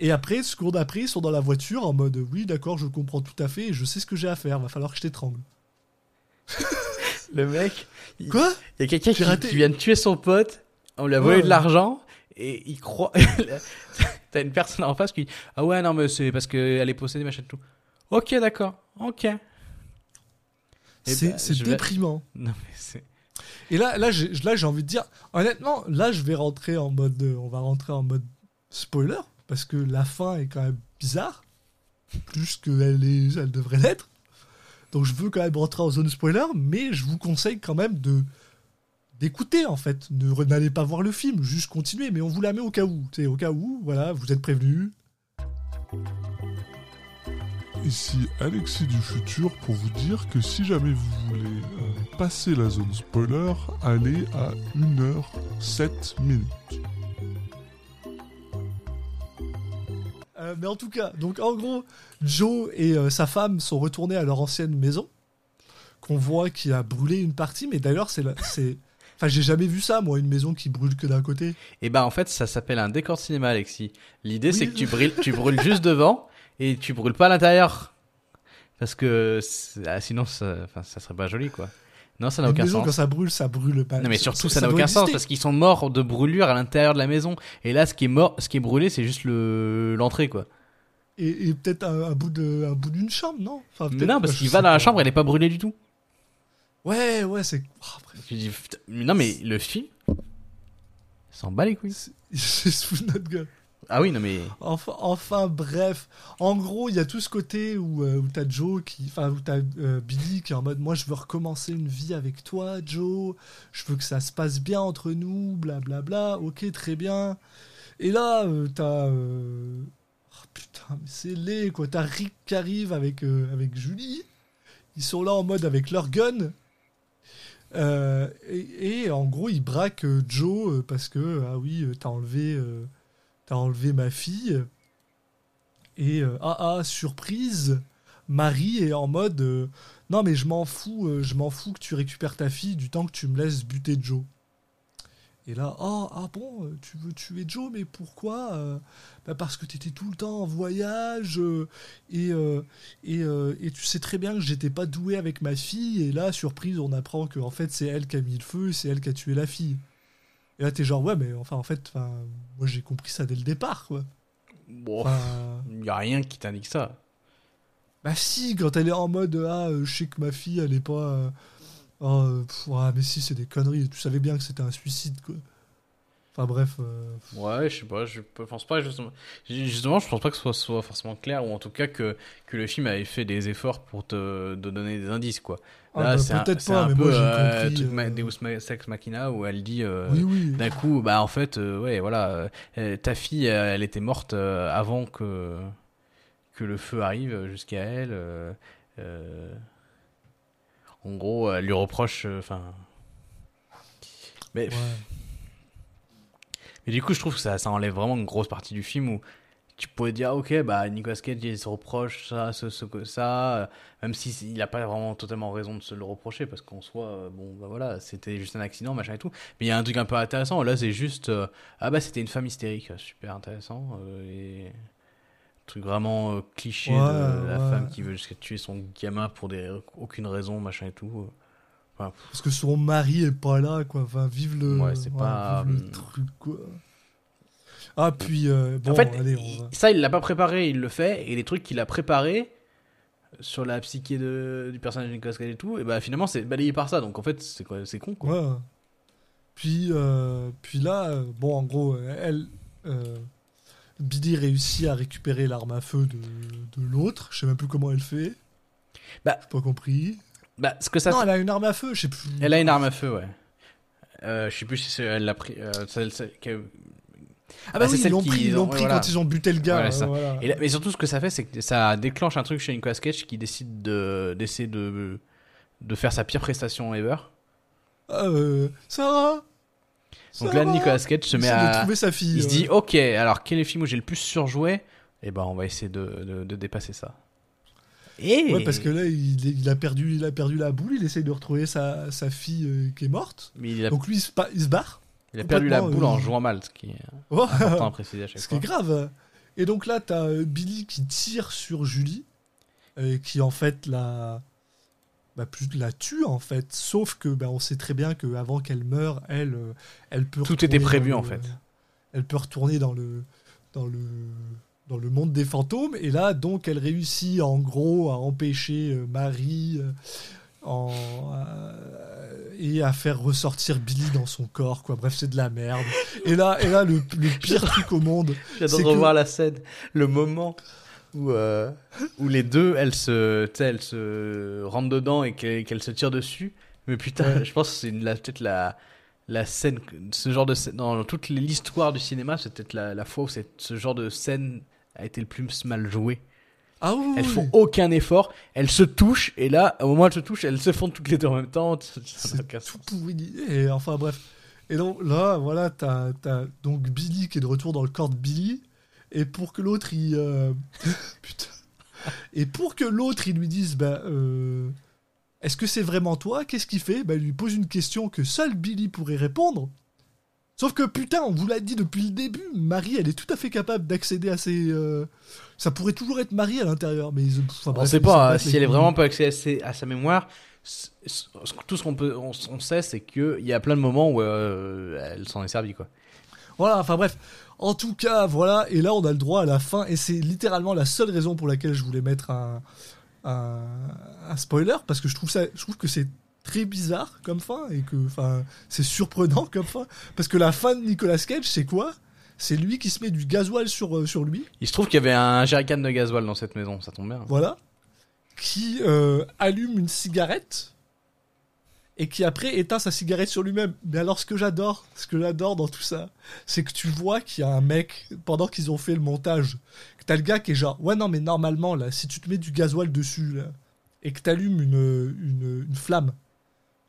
Et après, seconde après, ils sont dans la voiture en mode oui, d'accord, je comprends tout à fait et je sais ce que j'ai à faire, va falloir que je t'étrangle. Le mec, il Quoi? il y a quelqu'un qui, raté. qui vient de tuer son pote, on lui a volé Ouais. de l'argent, et il croit. T'as une personne en face qui dit Ah ouais, non, mais c'est parce qu'elle est possédée, machin, tout. Ok, d'accord, ok. Et C'est bah, vais- déprimant. Non, mais. Et là, là, j'ai là, j'ai envie de dire, honnêtement, là, je vais rentrer en mode, euh, on va rentrer en mode spoiler parce que la fin est quand même bizarre, plus qu'elle est, elle devrait l'être. Donc, je veux quand même rentrer en zone spoiler, mais je vous conseille quand même de d'écouter en fait. Ne n'allez pas voir le film, juste continuer, mais on vous la met au cas où. Sais, au cas où, voilà, vous êtes prévenus. Ici Alexis du futur pour vous dire que si jamais vous voulez euh, passer la zone spoiler, allez à 1h07 minutes. Euh, mais en tout cas, donc en gros, Joe et euh, sa femme sont retournés à leur ancienne maison, qu'on voit qui a brûlé une partie. Mais d'ailleurs, c'est, enfin, j'ai jamais vu ça, moi, une maison qui brûle que d'un côté. Et bah, en fait, ça s'appelle un décor de cinéma, Alexis. L'idée, Oui. c'est que tu brûles, tu brûles juste devant, et tu brûles pas à l'intérieur. Parce que ah, sinon, ça, ça serait pas joli, quoi. Non, ça n'a aucun maison, sens. quand ça brûle, ça brûle pas. Non mais surtout ça, n'a aucun sens parce qu'ils sont morts de brûlure à l'intérieur de la maison et là ce qui est mort ce qui est brûlé c'est juste le l'entrée quoi. Et, et peut-être un, un bout de, un bout d'une chambre, non? Enfin, non parce qu'il va dans la chambre elle est pas brûlée du tout. Ouais, ouais, c'est. Oh, non mais le film il s'en bat les couilles. Il se fout de notre gueule. Ah oui non mais Enfin, bref. En gros, il y a tout ce côté où, euh, où t'as Joe qui. Enfin, où t'as euh, Billy qui est en mode Moi, je veux recommencer une vie avec toi, Joe. Je veux que ça se passe bien entre nous, blablabla. Ok, très bien. Et là, euh, t'as. oh, putain, mais c'est laid, quoi. T'as Rick qui arrive avec, avec Julie. Ils sont là en mode avec leur gun. Et, et en gros, ils braquent Joe parce que, ah oui, t'as enlevé. T'as enlevé ma fille. Et euh, ah ah, surprise, Marie est en mode euh, non mais je m'en fous, euh, je m'en fous que tu récupères ta fille du temps que tu me laisses buter Joe. Et là, oh, ah bon, tu veux tuer Joe, mais pourquoi bah Parce que tu étais tout le temps en voyage et, et, et tu sais très bien que j'étais pas doué avec ma fille. Et là, surprise, on apprend que en fait c'est elle qui a mis le feu, c'est elle qui a tué la fille. Et là, t'es genre, ouais, mais enfin, en fait, enfin, moi j'ai compris ça dès le départ, quoi. bon il y a rien qui t'indique ça. bah si, quand elle est en mode, ah, euh, je sais que ma fille, elle est pas. euh, Oh, pff, mais si, c'est des conneries. Tu savais bien que c'était un suicide, quoi. Enfin bref. euh, Ouais, je sais pas, je pense pas justement. Justement, je pense pas que ce soit, soit forcément clair, ou en tout cas que, que le film avait fait des efforts pour te, te donner des indices, quoi. ah, Là, bah, c'est un, peut-être pas, un mais peu moi j'ai euh, compris. euh, Deus Ma- Ex Machina où elle dit euh, Oui, oui. d'un coup, bah en fait, ouais, voilà, ta fille, elle était morte avant que que le feu arrive jusqu'à elle. en gros, elle lui reproche, enfin. mais, Ouais. Mais du coup, je trouve que ça, ça enlève vraiment une grosse partie du film où tu pourrais dire, ah, ok, bah Nicolas Cage, il se reproche ça, ce, ce, que ça, euh, même si il n'a pas vraiment totalement raison de se le reprocher, parce qu'en soi, euh, bon, bah voilà, c'était juste un accident, machin et tout. Mais il y a un truc un peu intéressant, là, c'est juste, euh, ah bah c'était une femme hystérique, super intéressant, euh, et truc vraiment euh, cliché Ouais, de la ouais. femme qui veut jusqu'à tuer son gamin pour des, aucune raison, machin et tout. Enfin, Parce que son mari est pas là, quoi. Enfin, vive le. Ouais, c'est pas, vive le hum. truc, quoi. Ah, puis, euh, bon, en fait, allez, on il- va. ça, il l'a pas préparé, il le fait, et les trucs qu'il a préparés sur la psyché de, du personnage de Nicolas Cage et tout, et bah finalement c'est balayé par ça, donc en fait c'est c'est con quoi. Ouais. Puis, euh, puis là, euh, bon, en gros, elle. euh, Billy réussit à récupérer l'arme à feu de, de l'autre. Je sais même plus comment elle fait. Bah, J'ai pas compris. Bah, ce que ça non, fait- elle a une arme à feu, je sais plus. Elle a une arme à feu, ouais. Euh, je sais plus si c'est- elle l'a pris. euh, celle- celle que- Ah bah bah, c'est oui, celle ils l'ont qui- pris, ils l'ont pris voilà. quand ils ont buté le gars. Voilà, euh, ça. voilà. Et là- mais surtout, ce que ça fait, c'est que ça déclenche un truc chez Nicolas Cage qui décide de- d'essayer de, de faire sa pire prestation ever. Ah, euh, Sarah Donc Sarah là, Nicolas Cage se met de à. trouver sa fille. Il se dit, ok, alors quel est le film où j'ai le plus surjoué? Et ben, on va essayer de, de, de dépasser ça. Et. Ouais, parce que là, il, il a perdu, il a perdu la boule. Il essaye de retrouver sa, sa fille euh, qui est morte. Mais il a, Donc lui, il se, il se barre. il a perdu la boule en euh, jouant mal, ce qui est Oh, important à préciser à chaque ce qui est grave. Et donc là, t'as euh, Billy qui tire sur Julie, euh, qui en fait la, bah, plus la tue en fait. Sauf que bah, on sait très bien que avant qu'elle meure, elle, elle peut. Tout était prévu, en fait. Elle peut retourner dans le, dans le, dans le monde des fantômes. Et là, donc, elle réussit en gros à empêcher euh, Marie. euh, en, euh, et à faire ressortir Billy dans son corps quoi bref c'est de la merde et là et là le, le pire truc au monde J'adore c'est que- revoir la scène, le moment où, euh, où les deux, elles se, elles se rentrent dedans et qu'elles qu'elles se tirent dessus. Mais putain, Ouais. je pense que c'est peut-être la, la scène, ce genre de scène, dans toute l'histoire du cinéma, c'est peut-être la, la fois où cette- ce genre de scène a été le plus mal joué. ah oui, Elles font aucun effort, elles se touchent, et là, au moment où elles se touchent, elles se font toutes les deux en même temps. C'est tout pourri. Et enfin bref. Et donc là, voilà, t'as as donc Billy qui est de retour dans le corps de Billy. Et pour que l'autre, il. euh, Putain. Et pour que l'autre, il lui dise, bah, euh, est-ce que c'est vraiment toi? Qu'est-ce qu'il fait? Bah, il lui pose une question que seul Billy pourrait répondre. Sauf que putain, on vous l'a dit depuis le début, Marie, elle est tout à fait capable d'accéder à ses. euh, Ça pourrait toujours être Marie à l'intérieur, mais ils- enfin, On bref, sait ils s'en pas hein, si les elle est vraiment pas accès à, ses- à sa mémoire. Tout ce qu'on peut, on, on sait, c'est qu'il y a plein de moments où euh, elle s'en est servie quoi. Voilà, enfin bref. En tout cas, voilà, et là on a le droit à la fin, et c'est littéralement la seule raison pour laquelle je voulais mettre un, un, un spoiler, parce que je trouve, ça, je trouve que c'est très bizarre comme fin, et que enfin, c'est surprenant comme fin, parce que la fin de Nicolas Cage, c'est quoi? C'est lui qui se met du gasoil sur, euh, sur lui, Il se trouve qu'il y avait un jerrycan de gasoil dans cette maison, ça tombe bien. voilà, qui euh, allume une cigarette, et qui après éteint sa cigarette sur lui-même. Mais alors ce que j'adore, ce que j'adore dans tout ça, c'est que tu vois qu'il y a un mec, pendant qu'ils ont fait le montage, que t'as le gars qui est genre, ouais non mais normalement là, si tu te mets du gasoil dessus, là, et que t'allumes une, une, une flamme,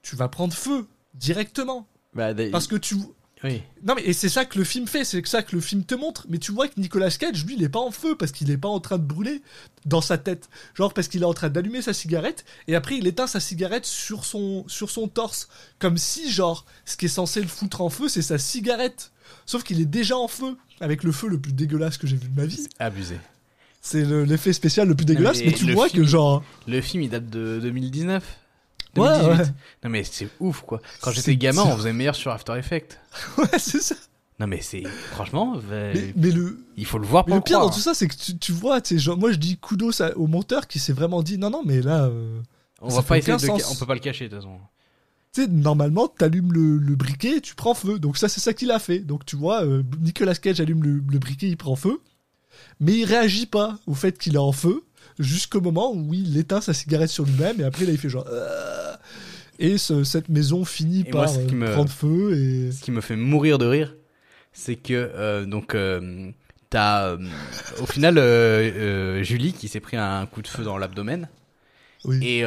tu vas prendre feu, directement. Bah, des- Parce que tu... oui. Non mais et c'est ça que le film fait, c'est ça que le film te montre. Mais tu vois que Nicolas Cage, lui, il est pas en feu parce qu'il est pas en train de brûler dans sa tête. Genre parce qu'il est en train d'allumer sa cigarette et après il éteint sa cigarette sur son sur son torse, comme si genre ce qui est censé le foutre en feu, c'est sa cigarette. Sauf qu'il est déjà en feu avec le feu le plus dégueulasse que j'ai vu de ma vie. Abusé. C'est le- l'effet spécial le plus dégueulasse, mais mais, tu vois film- que genre Le film il date de 2019. Ouais, 2018. ouais. Non mais c'est ouf quoi. Quand j'étais gamin, on faisait meilleur sur After Effects. ouais c'est ça. Non mais c'est franchement, euh, Mais, mais le il faut le voir Mais pour le le pire croire. dans tout ça, c'est que tu, tu vois, genre, moi je dis kudos à- au monteur qui s'est vraiment dit non, non, mais là, euh, On va pas essayer de, on peut pas le cacher de toute façon. tu sais, normalement, t'allumes le, le briquet, tu prends feu. Donc ça, c'est ça qu'il a fait. Donc tu vois, euh, Nicolas Cage allume le, le briquet, il prend feu. Mais il réagit pas au fait qu'il est en feu jusqu'au moment où il éteint sa cigarette sur lui-même et après là il fait genre Euh et ce- cette maison finit Et par euh, me- prendre feu et Ce qui me fait mourir de rire, c'est que euh, donc euh, t'as au final Julie qui s'est pris un coup de feu dans l'abdomen oui. et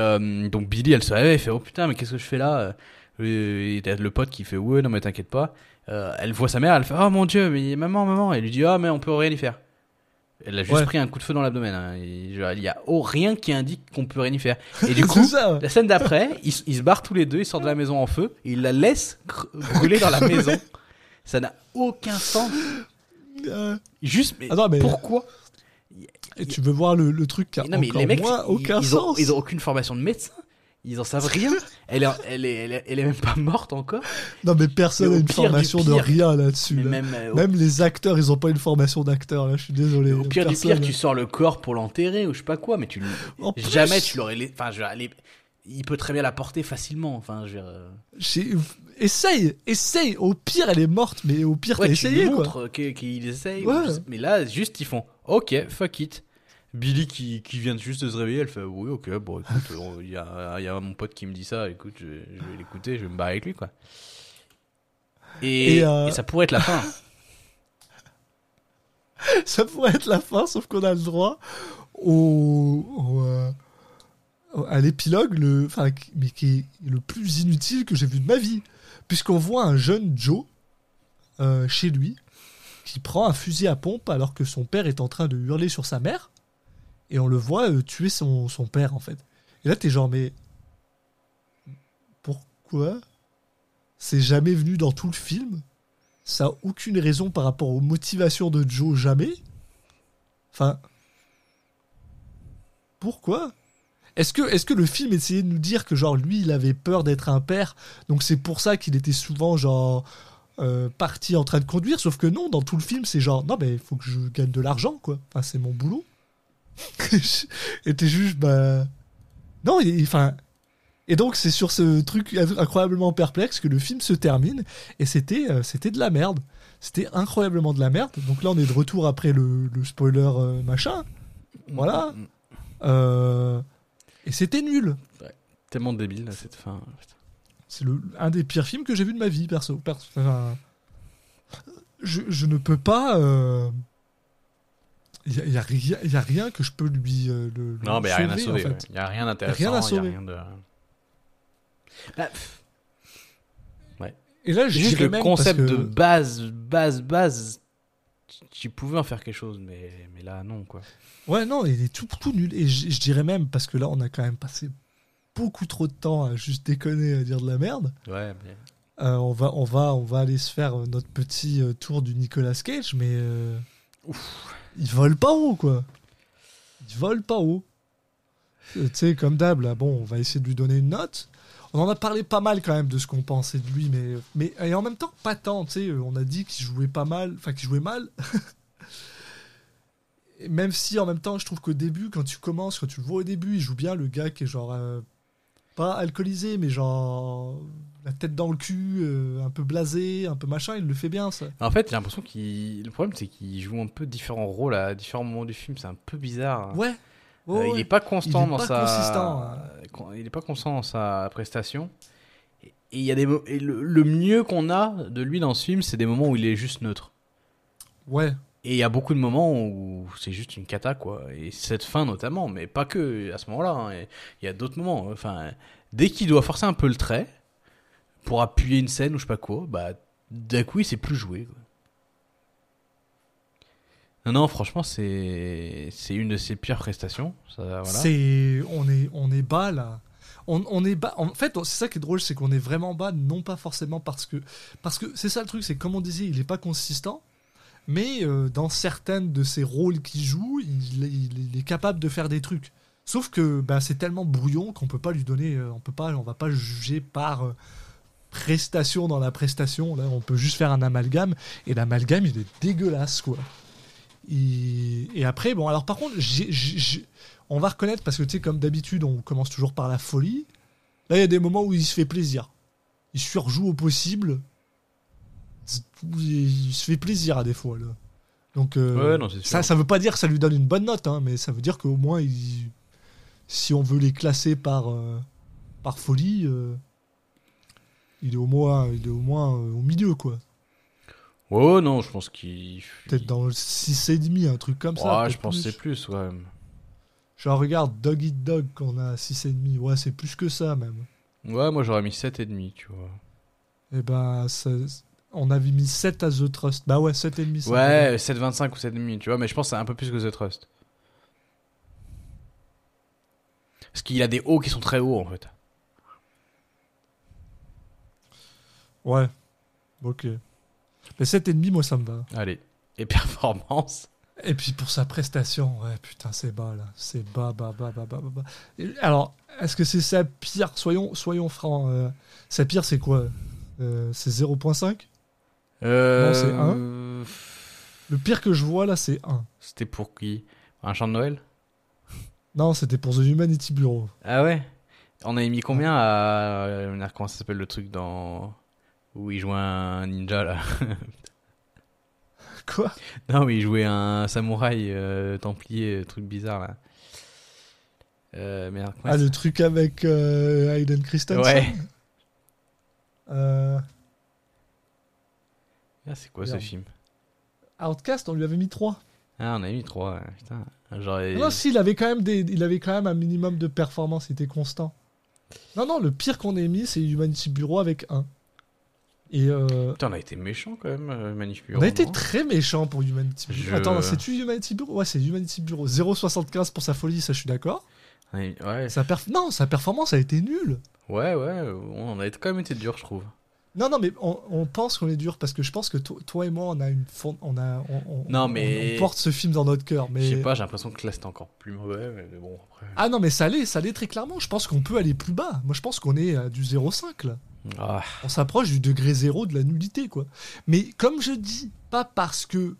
donc Billy elle se réveille, elle fait oh putain mais qu'est-ce que je fais là? Et t'as le pote qui fait ouais non mais t'inquiète pas. Elle voit sa mère, elle fait oh mon dieu mais maman maman, elle lui dit ah mais on peut rien y faire. Elle a juste Ouais. pris un coup de feu dans l'abdomen. hein. Il y a oh, rien qui indique qu'on peut rien y faire. Et du coup, ça, la scène d'après, ils, se barrent tous les deux, ils sortent de la maison en feu, et ils la laissent brûler dans la maison. Ça n'a aucun sens. Euh, Juste, mais, non, mais- pourquoi? Et tu veux voir le, le truc qui a Non, mais les mecs, moins ils, aucun ils ont, sens ils ont aucune formation de médecin. Ils en savent rien. Elle est, elle est, elle est, elle est même pas morte encore. Non mais personne n'a une du formation de rien là-dessus. Mais là. même, euh, Même les acteurs, ils ont pas une formation d'acteur là. Je suis désolé. au pire du Personne. pire, tu sors le corps pour l'enterrer ou je sais pas quoi, mais tu jamais tu l'aurais. la- Enfin, je il peut très bien la porter facilement. Enfin, je euh, Essaye, essaye. Au pire, elle est morte, mais au pire, Ouais, t'as tu essayé quoi. qu'ils essayent. Ouais. Mais là, juste, ils font OK, fuck it. Billy qui, qui vient juste de se réveiller, elle fait Oui, ok, bon, écoute, il y, a, y a mon pote qui me dit ça, écoute, je, je vais l'écouter, je vais me barrer avec lui, quoi. Et, Et, euh, et ça pourrait être la fin. Ça pourrait être la fin, sauf qu'on a le droit au, au, euh, à l'épilogue, le, enfin, mais qui est le plus inutile que j'ai vu de ma vie, puisqu'on voit un jeune Joe euh, chez lui qui prend un fusil à pompe alors que son père est en train de hurler sur sa mère, et on le voit euh, tuer son, son père en fait. Et là, t'es genre mais pourquoi C'est jamais venu dans tout le film? Ça a aucune raison par rapport aux motivations de Joe, jamais. Enfin. Pourquoi? Est-ce que, est que le film essayait de nous dire que, genre, lui, il avait peur d'être un père, donc c'est pour ça qu'il était souvent, genre, euh, parti en train de conduire Sauf que non, dans tout le film, c'est genre, non, mais il faut que je gagne de l'argent, quoi. Enfin, c'est mon boulot. Et t'es juste, bah. Non, enfin. Et donc, c'est sur ce truc incroyablement perplexe que le film se termine. Et c'était euh, c'était de la merde. C'était incroyablement de la merde. Donc là, on est de retour après le, le spoiler euh, machin. Voilà. Euh, et c'était nul. Tellement débile, là, cette fin. C'est un des pires films que j'ai vu de ma vie, perso. perso. Enfin, je, je ne peux pas. Il n'y a, y a rien- y a rien que je peux lui. euh, le, le Non, mais il n'y a rien à sauver, sauver. en fait. ouais. Il n'y a rien d'intéressant. Rien à Il y a sauver. rien de. Bah, pff, Et là, je Juste le même concept parce que- de base, base, base, tu- pouvais en faire quelque chose, mais, mais là, non, quoi. Ouais, non, il est tout, tout nul. Et je, dirais même, parce que là, on a quand même passé beaucoup trop de temps à juste déconner, à dire de la merde. Ouais, mais. Euh, on, va, on, va, on va aller se faire notre petit euh, tour du Nicolas Cage, mais euh, il vole pas haut, quoi. Il vole pas haut. Euh, tu sais, comme d'hab, bon, on va essayer de lui donner une note. On en a parlé pas mal quand même de ce qu'on pensait de lui, mais, mais et en même temps, pas tant, tu sais, euh, on a dit qu'il jouait pas mal, enfin qu'il jouait mal. Même si en même temps, je trouve qu'au début, quand tu commences, quand tu le vois au début, il joue bien le gars qui est genre euh, pas alcoolisé, mais genre la tête dans le cul, euh, un peu blasé, un peu machin, il le fait bien ça. En fait, j'ai l'impression qu'il. Le problème, c'est qu'il joue un peu différents rôles à différents moments du film. C'est un peu bizarre. Ouais. Euh, Ouais, Il ouais. est pas constant Il est dans pas sa. consistant, hein. Il est pas constant dans sa prestation. Et il y a des mo- et le, le mieux qu'on a de lui dans ce film, c'est des moments où il est juste neutre. Ouais. Et il y a beaucoup de moments où c'est juste une cata, quoi. Et cette fin notamment, mais pas que à ce moment-là. hein. Il y a d'autres moments. Enfin, dès qu'il doit forcer un peu le trait pour appuyer une scène ou je sais pas quoi, bah d'un coup il sait plus jouer. Non, non, franchement, c'est c'est une de ses pires prestations. C'est on est on est bas là. On, on est bas. En fait, c'est ça qui est drôle, c'est qu'on est vraiment bas, non pas forcément parce que parce que c'est ça le truc, c'est comme on disait, il est pas consistant, mais euh, dans certaines de ses rôles qu'il joue, il, est- capable de faire des trucs. Sauf que bah, c'est tellement brouillon qu'on peut pas lui donner, euh, on peut pas, on va pas juger par euh, prestation dans la prestation. Là, on peut juste faire un amalgame et l'amalgame il est dégueulasse quoi. Et, après, bon, alors par contre, on va reconnaître, parce que tu sais, comme d'habitude, on commence toujours par la folie. Là, il y a des moments où il se fait plaisir. il surjoue au possible. Il se fait plaisir à des fois. Là. Donc, euh, Ouais, non, ça, ça veut pas dire que ça lui donne une bonne note, hein, mais ça veut dire qu'au moins, il- si on veut les classer par, euh, par folie, euh, il est au moins, il est au, moins au milieu, quoi. Oh non, je pense qu'il. Peut-être dans le 6,5, un truc comme ça. Ouais, je pense que c'est plus, ouais. Genre, regarde, Dog Eat Dog, qu'on a 6,5. Ouais, c'est plus que ça, même. Ouais, moi j'aurais mis 7,5, tu vois. Et ben, ça- on avait mis 7 à The Trust. Bah ouais, 7,5. ça Ouais, 7,25 ou 7,5, tu vois, mais je pense que c'est un peu plus que The Trust. Parce qu'il a des hauts qui sont très hauts en fait. Ouais. Ok. Mais 7,5, moi, ça me va. Allez. Et performance Et puis pour sa prestation, ouais, putain, c'est bas, là. C'est bas, bas, bas, bas, bas, bas, Alors, est-ce que c'est sa pire Soyons, soyons francs. euh, sa pire, c'est quoi Euh, C'est 0.5 Euh. c'est un. Le pire que je vois, là, c'est 1. C'était pour qui? Un chant de Noël? Non, c'était pour The Humanity Bureau. Ah ouais? On avait mis combien à. euh, Comment ça s'appelle le truc dans. Où il jouait un ninja là? Quoi? Non, mais il jouait un samouraï euh, templier, truc bizarre là. Euh, merde. Ah, le truc avec euh, Hayden Christensen? Ouais. Euh, Ah, c'est quoi ce film? Outcast, on lui avait mis 3. Ah, on a mis 3, putain. J'aurais. Non, si, il avait, quand même des, il avait quand même un minimum de performance, il était constant. Non, non, le pire qu'on ait mis, c'est Humanity Bureau avec 1. Et euh, Putain, on a été méchant quand même, euh, Manif on a été très méchant pour Humanity Bureau. Je- Attends, c'est-tu Humanity Bureau? Ouais, c'est Humanity Bureau. 0,75 pour sa folie, ça je suis d'accord. Ouais, Sa perf- Non, sa performance a été nulle. ouais, ouais, on a été- quand même été dur, je trouve. Non, non, mais on, on pense qu'on est dur parce que je pense que to- toi et moi, on a une fond- on a, on, on- Non, on- mais- on porte ce film dans notre cœur. Mais Je sais pas, j'ai l'impression que là c'était encore plus mauvais, mais mais bon, après. ah non, mais ça l'est, ça l'est très clairement. Je pense qu'on peut aller plus bas. Moi, je pense qu'on est à du 0,5 là. Ah, On s'approche du degré zéro de la nullité, quoi. Mais comme je dis, pas parce que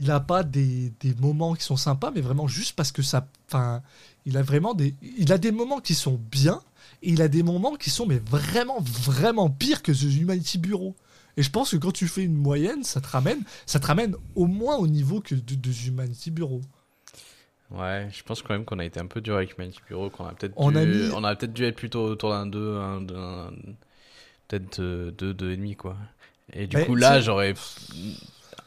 il a pas des, des moments qui sont sympas, mais vraiment juste parce que ça, enfin, il a vraiment des, il a des moments qui sont bien et il a des moments qui sont mais vraiment vraiment pires que The Humanity Bureau. Et je pense que quand tu fais une moyenne, ça te ramène, ça te ramène au moins au niveau que de, de The Humanity Bureau. ouais, je pense quand même qu'on a été un peu dur avec Manif Bureau, qu'on a peut-être On dû, a mis- on a peut-être dû être plutôt autour d'un 2, un, peut-être 2, 2, et demi, quoi. Et du Mais coup, là, j'aurais.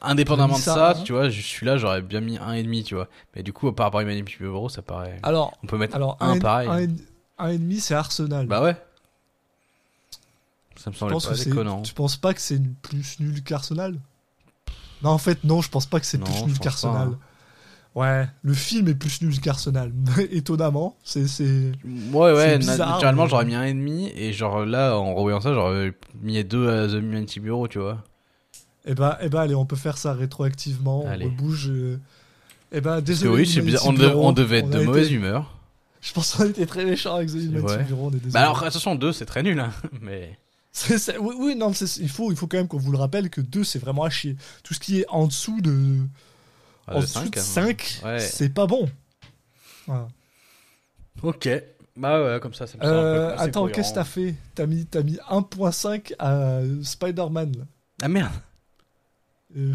Indépendamment de ça, ça, hein. tu vois, je suis là, j'aurais bien mis 1,5, tu vois. Mais du coup, par rapport à Manif Bureau, ça paraît. Alors, On peut mettre alors un un, pareil. un, un et demi, c'est Arsenal. Bah ouais. Ça me semble pas déconnant. Tu penses pas que c'est plus nul qu'Arsenal? Non, en fait, non, je pense pas que c'est plus nul qu'Arsenal. hein. Ouais, le film est plus nul qu'Arsenal. Étonnamment, c'est c'est. Ouais, ouais, bizarre, naturellement, mais- j'aurais mis un et demi, et genre là, en revoyant ça, j'aurais mis deux à The Humanity Bureau, tu vois. Eh ben, eh ben, allez, on peut faire ça rétroactivement. Allez. On rebouge. euh. Eh ben, que désolé. oui, c'est bizarre, on, de- Bureau, on devait être on de été- mauvaise humeur. Je pense qu'on été très méchants avec The Ouais. Bureau, on est désolé. Bah alors, attention, deux, c'est très nul, hein, mais... Oui, oui, non, il faut, il faut quand même qu'on vous le rappelle que 2, c'est vraiment à chier. Tout ce qui est en dessous de, Ah, en de dessous cinq, de hein. 5, Ouais. c'est pas bon. Voilà. Ok. Bah ouais, comme ça, ça me semble un peu Euh, attends, qu'est-ce que t'as fait? T'as mis, mis 1.5 à Spider-Man. Ah merde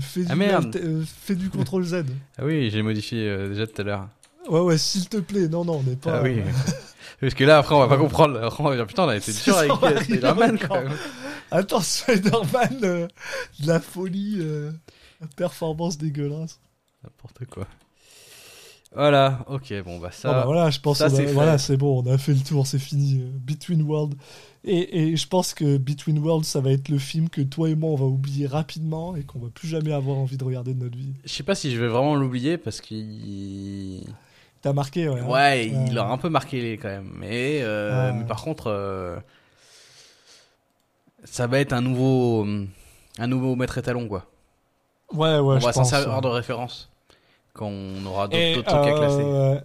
fais, Ah, du, merde. euh, fais du CTRL Z. Ah oui, j'ai modifié euh, déjà tout à l'heure. Ouais, ouais, s'il te plaît. Non, non, on n'est pas. Ah oui. Parce que là, après, on va pas comprendre. Après, on va dire, putain, on a été dur avec euh, Spider-Man, quand même. Attends, Spider-Man, euh, de la folie, euh, performance dégueulasse. N'importe quoi. Voilà, ok, bon, bah ça... Bon, bah, voilà, je pense ça, a- voilà, c'est bon, on a fait le tour, c'est fini. euh, Between Worlds. Et, et je pense que Between Worlds, ça va être le film que toi et moi, on va oublier rapidement et qu'on va plus jamais avoir envie de regarder de notre vie. Je sais pas si je vais vraiment l'oublier, parce qu'il... T'as marqué, ouais. hein Ouais, il Euh, a un peu marqué quand même. Mais, euh, Ouais. mais par contre, euh, ça va être un nouveau, un nouveau maître étalon quoi. Ouais, ouais, On je va s'en servir ouais. de référence quand on aura d'autres trucs à classer.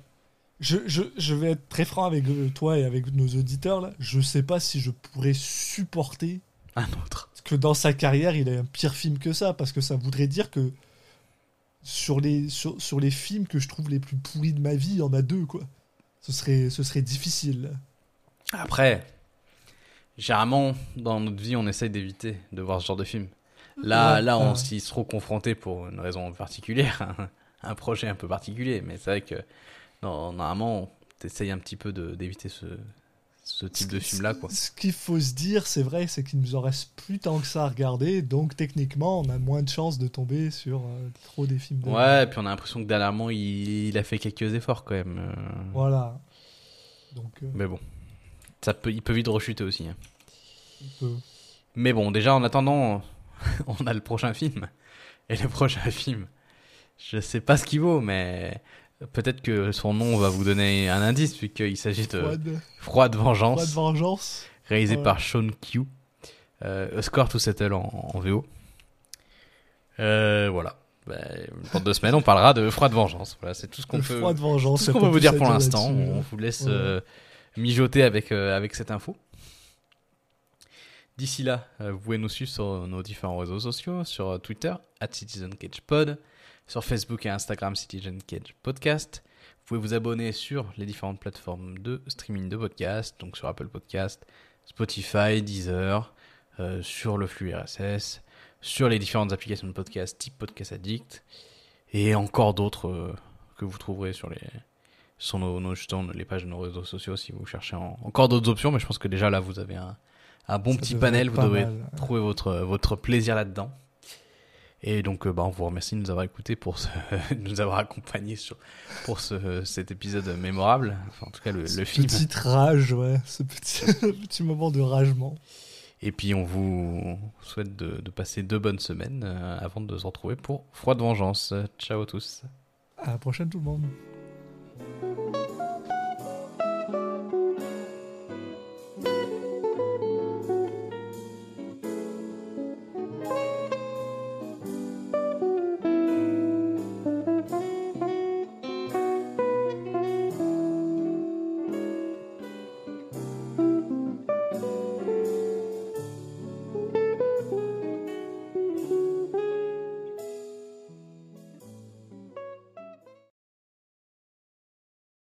Je, je, je vais être très franc avec euh, toi et avec nos auditeurs. Là. Je sais pas si je pourrais supporter Un autre. que dans sa carrière, il ait un pire film que ça, parce que ça voudrait dire que sur les, sur, sur les films que je trouve les plus pourris de ma vie, il y en a deux, quoi. Ce serait, ce serait difficile. Après, généralement, dans notre vie, on essaye d'éviter de voir ce genre de film. Là, Ouais, là, on ouais. s'y se trouve confronté pour une raison particulière, un projet un peu particulier. Mais c'est vrai que non, normalement, t'essayes un petit peu d'éviter ce, ce type de film-là, quoi. Ce qu'il faut se dire, c'est vrai, c'est qu'il nous en reste plus tant que ça à regarder, donc techniquement, on a moins de chances de tomber sur euh, trop des films. Ouais, et puis on a l'impression que dernièrement, il, il a fait quelques efforts quand même. euh. Voilà. Donc, euh, Mais bon, ça peut, il peut vite rechuter aussi. hein. on peut- Mais bon, déjà en attendant, on a le prochain film. Et le prochain film, je sais pas ce qu'il vaut, mais peut-être que son nom va vous donner un indice, puisqu'il s'agit de Froide, Froide Vengeance, Froide Vengeance. réalisé Ouais. par Sean Q. Euh, Score to Settle en, en VO. Euh, voilà. Ben, dans deux semaines, on parlera de Froide Vengeance. Voilà, c'est tout ce qu'on peut. Froide Vengeance. Tout ce qu'on peut vous dire pour l'instant. On vous laisse Ouais. euh, mijoter avec, euh, avec cette info. D'ici là, vous pouvez nous suivre sur nos différents réseaux sociaux, sur Twitter, at CitizenCagePod, sur Facebook et Instagram, Citizen Cage Podcast. Vous pouvez vous abonner sur les différentes plateformes de streaming de podcast, donc sur Apple Podcast, Spotify, Deezer, euh, sur le flux RSS, sur les différentes applications de podcast type Podcast Addict, et encore d'autres euh, que vous trouverez sur les, sur nos, nos, justement, les pages de nos réseaux sociaux si vous cherchez en- encore d'autres options, mais je pense que déjà là vous avez un, un bon Ça petit panel, vous mal. trouver votre, votre plaisir là-dedans. Et donc, euh, bah, on vous remercie de nous avoir écoutés pour ce, de nous avoir accompagnés sur, pour ce, cet épisode mémorable. Enfin, en tout cas, le, Ce le film. Petite rage, ouais. Ce petit, petit moment de ragement. Et puis, on vous souhaite de, de passer deux bonnes semaines euh, avant de se retrouver pour Froide Vengeance. Ciao à tous. À la prochaine, tout le monde.